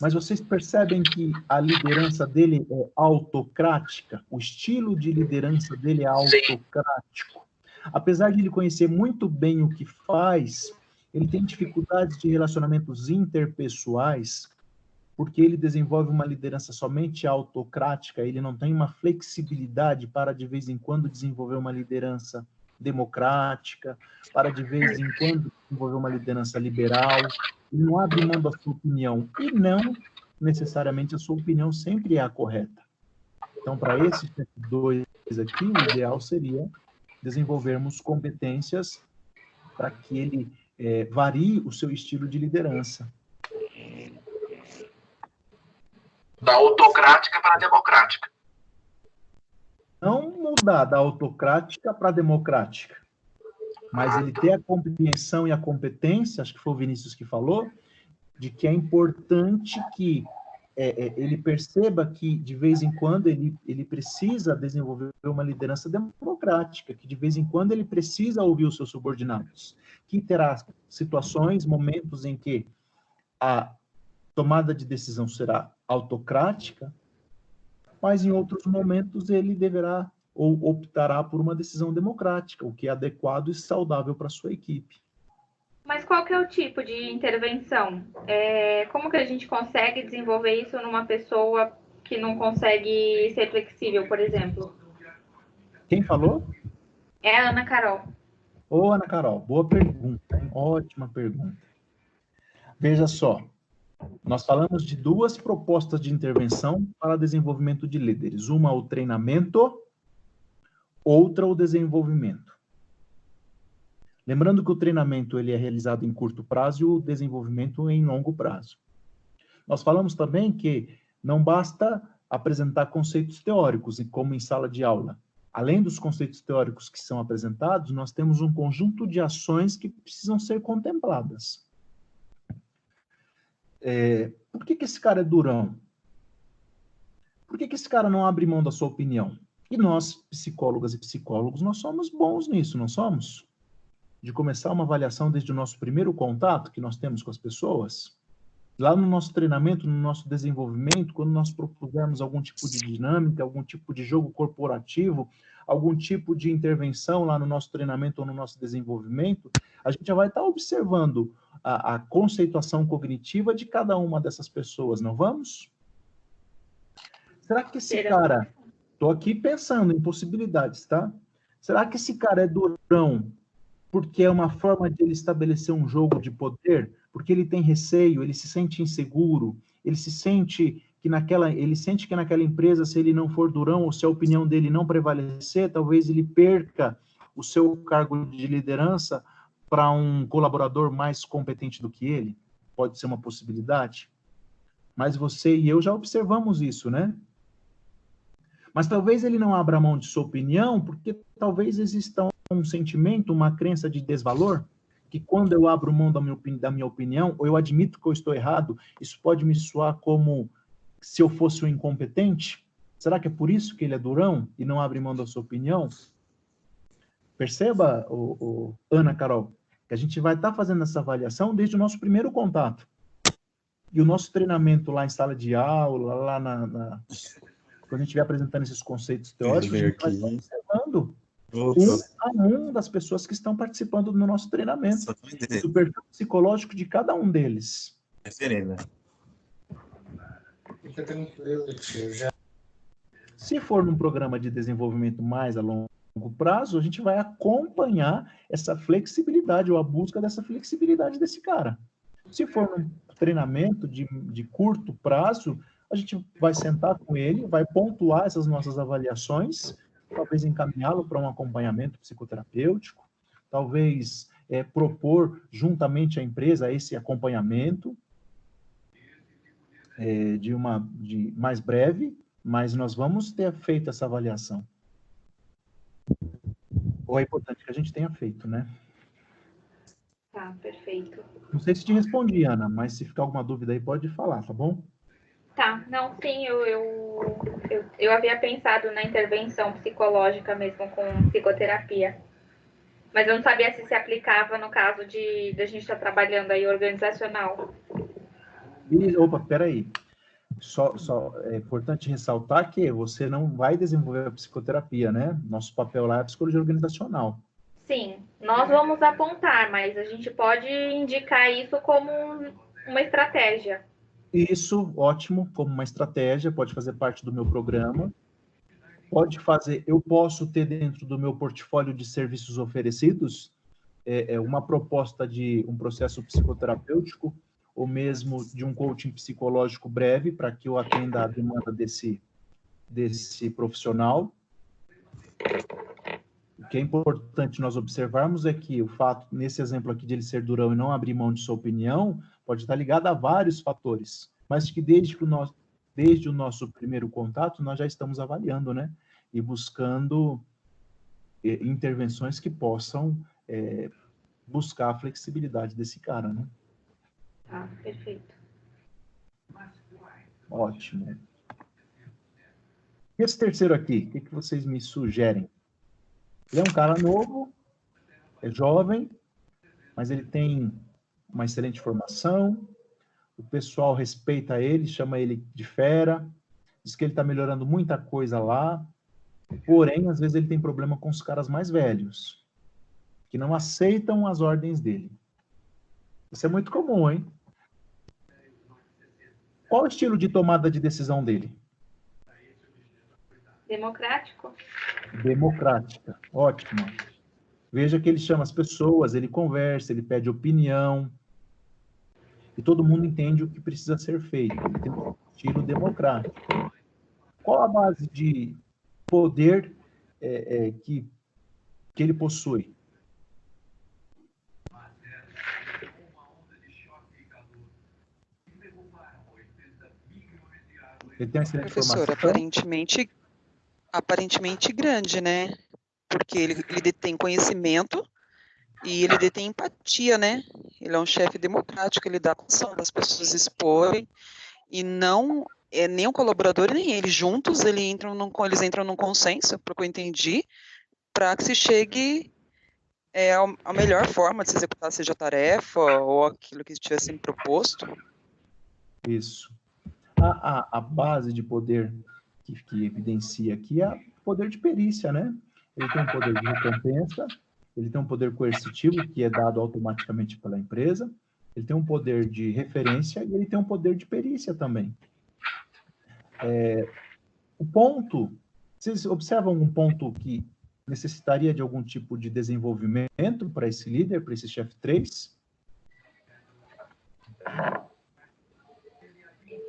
Mas vocês percebem que a liderança dele é autocrática? O estilo de liderança dele é autocrático. Apesar de ele conhecer muito bem o que faz, ele tem dificuldades de relacionamentos interpessoais porque ele desenvolve uma liderança somente autocrática, ele não tem uma flexibilidade para de vez em quando desenvolver uma liderança democrática, para de vez em quando desenvolver uma liderança liberal, ele não abre mão da sua opinião e não necessariamente a sua opinião sempre é a correta. Então, para esses dois aqui, o ideal seria desenvolvermos competências para que ele é, varie o seu estilo de liderança da autocrática para a democrática. Não mudar da autocrática para a democrática, mas ele ter a compreensão e a competência, acho que foi o Vinícius que falou, de que é importante que é, é, ele perceba que, de vez em quando, ele, ele precisa desenvolver uma liderança democrática, que de vez em quando ele precisa ouvir os seus subordinados, que terá situações, momentos em que a tomada de decisão será autocrática, mas em outros momentos ele deverá ou optará por uma decisão democrática, o que é adequado e saudável para sua equipe. Mas qual que é o tipo de intervenção? É, como que a gente consegue desenvolver isso numa pessoa que não consegue ser flexível, por exemplo? Quem falou? É a Ana Carol. Ô, Ana Carol, boa pergunta, hein? ótima pergunta. Veja só, nós falamos de duas propostas de intervenção para desenvolvimento de líderes. Uma, o treinamento, outra, o desenvolvimento. Lembrando que o treinamento ele é realizado em curto prazo e o desenvolvimento em longo prazo. Nós falamos também que não basta apresentar conceitos teóricos, como em sala de aula. Além dos conceitos teóricos que são apresentados, nós temos um conjunto de ações que precisam ser contempladas. É, por que, que esse cara é durão? Por que, que esse cara não abre mão da sua opinião? E nós, psicólogas e psicólogos, nós somos bons nisso, não somos? de começar uma avaliação desde o nosso primeiro contato que nós temos com as pessoas, lá no nosso treinamento, no nosso desenvolvimento, quando nós propusermos algum tipo de dinâmica, algum tipo de jogo corporativo, algum tipo de intervenção lá no nosso treinamento ou no nosso desenvolvimento, a gente já vai estar observando a, a conceituação cognitiva de cada uma dessas pessoas, não vamos? Será que esse cara, estou aqui pensando em possibilidades, tá? Será que esse cara é durão porque é uma forma de ele estabelecer um jogo de poder, porque ele tem receio, ele se sente inseguro, ele se sente que naquela, ele sente que naquela empresa, se ele não for durão ou se a opinião dele não prevalecer, talvez ele perca o seu cargo de liderança para um colaborador mais competente do que ele. Pode ser uma possibilidade. Mas você e eu já observamos isso, né? Mas talvez ele não abra mão de sua opinião, porque talvez existam um sentimento, uma crença de desvalor, que quando eu abro mão da minha, da minha opinião, ou eu admito que eu estou errado, isso pode me soar como se eu fosse um incompetente? Será que é por isso que ele é durão e não abre mão da sua opinião? Perceba, o, o Ana Carol, que a gente vai estar tá fazendo essa avaliação desde o nosso primeiro contato. E o nosso treinamento lá em sala de aula, lá na, na quando a gente estiver apresentando esses conceitos teóricos, a gente vai observando um a um das pessoas que estão participando do nosso treinamento, do perfil psicológico de cada um deles. Referenda. Já... Se for num programa de desenvolvimento mais a longo prazo, a gente vai acompanhar essa flexibilidade ou a busca dessa flexibilidade desse cara. Se for num treinamento de, de curto prazo, a gente vai sentar com ele, vai pontuar essas nossas avaliações talvez encaminhá-lo para um acompanhamento psicoterapêutico, talvez é, propor juntamente à empresa esse acompanhamento é, de uma de mais breve, mas nós vamos ter feito essa avaliação. Ou é importante que a gente tenha feito, né? Tá, perfeito. Não sei se te respondi, Ana, mas se ficar alguma dúvida aí, pode falar, tá bom? Tá, não, sim, eu, eu, eu, eu havia pensado na intervenção psicológica mesmo com psicoterapia. Mas eu não sabia se se aplicava no caso de, de a gente estar tá trabalhando aí organizacional. E, opa, peraí. Só, só é importante ressaltar que você não vai desenvolver a psicoterapia, né? Nosso papel lá é a psicologia organizacional. Sim, nós vamos apontar, mas a gente pode indicar isso como uma estratégia. Isso, ótimo, como uma estratégia, pode fazer parte do meu programa. Pode fazer, eu posso ter dentro do meu portfólio de serviços oferecidos é, é uma proposta de um processo psicoterapêutico ou mesmo de um coaching psicológico breve para que eu atenda a demanda desse, desse profissional. O que é importante nós observarmos é que o fato, nesse exemplo aqui de ele ser durão e não abrir mão de sua opinião, pode estar ligado a vários fatores, mas que desde, que o nosso, desde o nosso primeiro contato nós já estamos avaliando, né? E buscando eh, intervenções que possam é, buscar a flexibilidade desse cara, né? Tá, perfeito. Ótimo. E esse terceiro aqui, o que, que vocês me sugerem? Ele é um cara novo, é jovem, mas ele tem uma excelente formação, o pessoal respeita ele, chama ele de fera, diz que ele está melhorando muita coisa lá, porém, às vezes ele tem problema com os caras mais velhos, que não aceitam as ordens dele. Isso é muito comum, hein? Qual o estilo de tomada de decisão dele? Democrático. Democrática. Ótimo. Veja que ele chama as pessoas, ele conversa, ele pede opinião. E todo mundo entende o que precisa ser feito. Ele tem um estilo democrático. Qual a base de poder é, é, que, que ele possui? Ele tem essa Professor, aparentemente, aparentemente grande, né? Porque ele, ele detém conhecimento e ele detém empatia, né? Ele é um chefe democrático, ele dá condição das pessoas exporem e não é nem o colaborador nem ele juntos ele entram num, eles entram num consenso, pelo que eu entendi, para que se chegue é, a melhor forma de se executar seja a tarefa ou aquilo que estivesse sendo proposto. Isso. A, a, a base de poder que, que evidencia aqui é o poder de perícia, né? Ele tem um poder de recompensa, ele tem um poder coercitivo, que é dado automaticamente pela empresa, ele tem um poder de referência e ele tem um poder de perícia também. É, o ponto, vocês observam um ponto que necessitaria de algum tipo de desenvolvimento para esse líder, para esse chefe 3?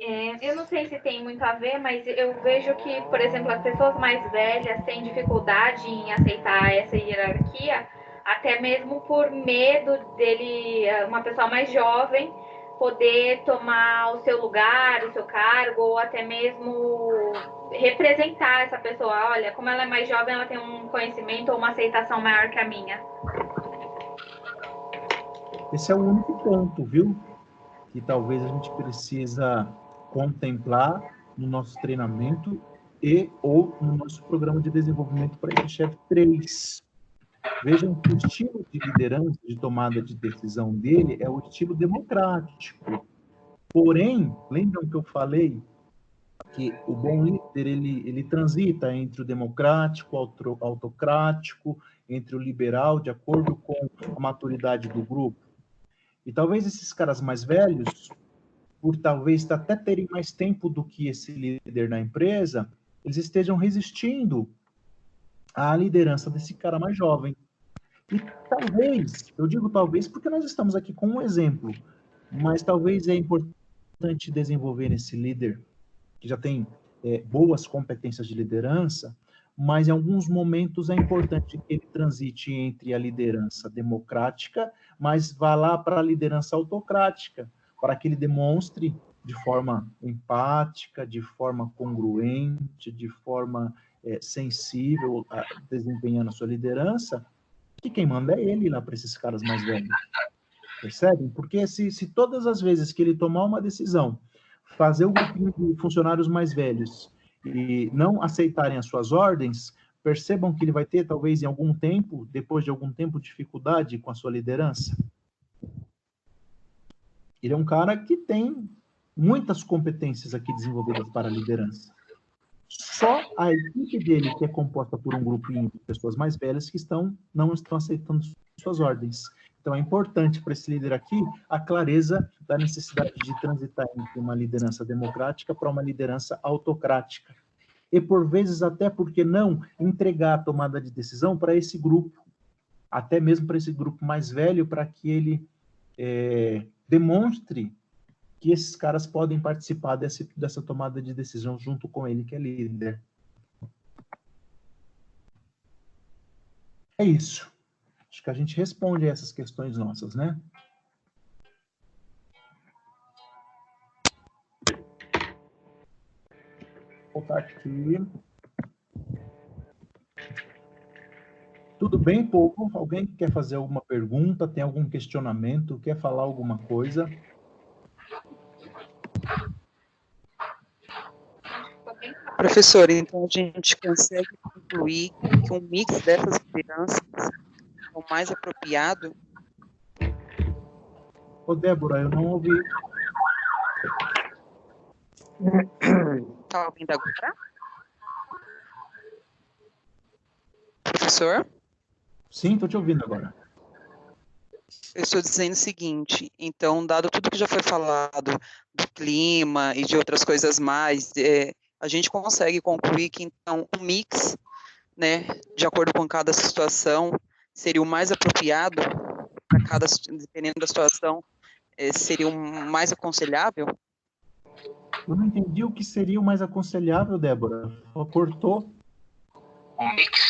É, eu não sei se tem muito a ver, mas eu vejo que, por exemplo, as pessoas mais velhas têm dificuldade em aceitar essa hierarquia, até mesmo por medo dele, uma pessoa mais jovem, poder tomar o seu lugar, o seu cargo, ou até mesmo representar essa pessoa. Olha, como ela é mais jovem, ela tem um conhecimento ou uma aceitação maior que a minha. Esse é o único ponto, viu? Que talvez a gente precisa contemplar no nosso treinamento e ou no nosso programa de desenvolvimento para esse chefe 3. Vejam que o estilo de liderança, de tomada de decisão dele é o estilo democrático. Porém, lembram que eu falei que o bom líder ele, ele transita entre o democrático, auto- autocrático, entre o liberal, de acordo com a maturidade do grupo. E talvez esses caras mais velhos, por talvez até terem mais tempo do que esse líder na empresa, eles estejam resistindo à liderança desse cara mais jovem. E talvez, eu digo talvez porque nós estamos aqui com um exemplo, mas talvez é importante desenvolver esse líder que já tem é, boas competências de liderança, mas em alguns momentos é importante que ele transite entre a liderança democrática, mas vá lá para a liderança autocrática, para que ele demonstre de forma empática, de forma congruente, de forma é, sensível, a, desempenhando a sua liderança, que quem manda é ele lá para esses caras mais velhos. Percebem? Porque se, se todas as vezes que ele tomar uma decisão, fazer o grupinho de funcionários mais velhos e não aceitarem as suas ordens, percebam que ele vai ter, talvez em algum tempo, depois de algum tempo, dificuldade com a sua liderança. Ele é um cara que tem muitas competências aqui desenvolvidas para a liderança. Só a equipe dele, que é composta por um grupinho de pessoas mais velhas, que estão não estão aceitando suas ordens. Então, é importante para esse líder aqui a clareza da necessidade de transitar entre uma liderança democrática para uma liderança autocrática. E, por vezes, até porque não entregar a tomada de decisão para esse grupo, até mesmo para esse grupo mais velho, para que ele é, demonstre que esses caras podem participar desse, dessa tomada de decisão junto com ele, que é líder. É isso. Acho que a gente responde a essas questões nossas, né? Vou voltar aqui. Tudo bem, povo? Alguém quer fazer alguma pergunta? Tem algum questionamento? Quer falar alguma coisa? Professor, então a gente consegue concluir que um mix dessas lideranças é o mais apropriado? Ô, Débora, eu não ouvi. Está ouvindo agora? Professor? Sim, estou te ouvindo agora. Eu estou dizendo o seguinte, então, dado tudo que já foi falado do clima e de outras coisas mais, é, a gente consegue concluir que, então, um mix, né, de acordo com cada situação, seria o mais apropriado para cada, dependendo da situação, é, seria o mais aconselhável? Eu não entendi o que seria o mais aconselhável, Débora. Cortou. Um mix.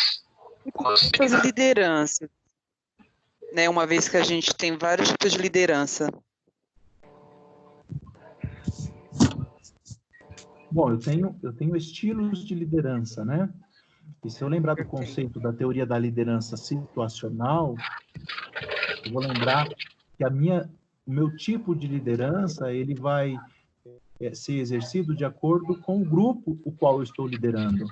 As lideranças, né, uma vez que a gente tem vários tipos de liderança. Bom, eu tenho, eu tenho estilos de liderança, né? E se eu lembrar do conceito da teoria da liderança situacional, eu vou lembrar que a minha, o meu tipo de liderança ele vai é, ser exercido de acordo com o grupo o qual eu estou liderando.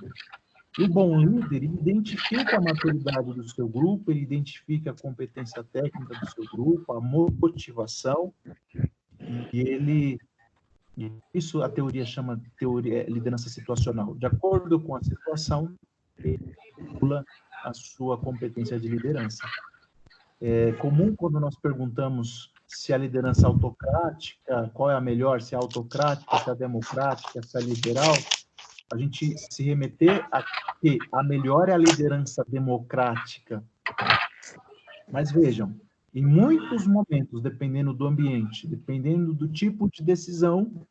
O bom líder identifica a maturidade do seu grupo, ele identifica a competência técnica do seu grupo, a motivação, e ele isso a teoria chama teoria liderança situacional. De acordo com a situação, ele calcula a sua competência de liderança. É comum quando nós perguntamos se a liderança autocrática, qual é a melhor, se é autocrática, se é democrática, se é liberal, a gente se remeter a que a melhor é a liderança democrática. Mas vejam, em muitos momentos, dependendo do ambiente, dependendo do tipo de decisão,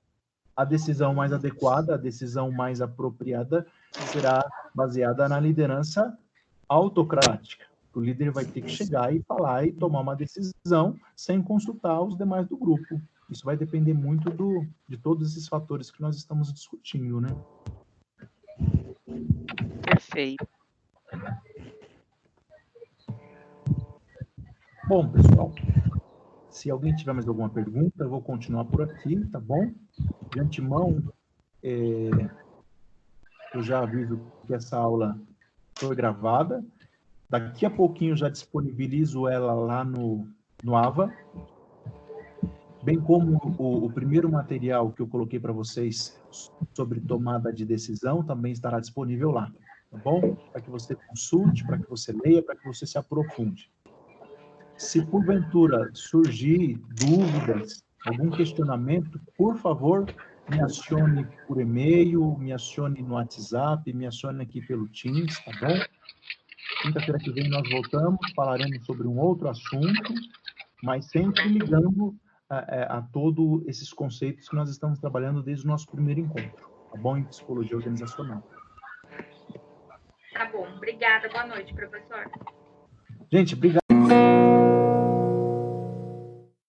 a decisão mais adequada, a decisão mais apropriada será baseada na liderança autocrática. O líder vai ter que chegar e falar e tomar uma decisão sem consultar os demais do grupo. Isso vai depender muito do, de todos esses fatores que nós estamos discutindo, né? Perfeito. Bom, pessoal, se alguém tiver mais alguma pergunta, eu vou continuar por aqui, tá bom? De antemão, é, eu já aviso que essa aula foi gravada. Daqui a pouquinho já disponibilizo ela lá no, no AVA, bem como o, o primeiro material que eu coloquei para vocês sobre tomada de decisão também estará disponível lá, tá bom? Para que você consulte, para que você leia, para que você se aprofunde. Se porventura surgir dúvidas, algum questionamento, por favor, me acione por e-mail, me acione no WhatsApp, me acione aqui pelo Teams, tá bom? Quinta-feira que vem nós voltamos, falaremos sobre um outro assunto, mas sempre ligando a, a todos esses conceitos que nós estamos trabalhando desde o nosso primeiro encontro, tá bom? Em psicologia organizacional. Tá bom, obrigada, boa noite, professor. Gente, obrigado.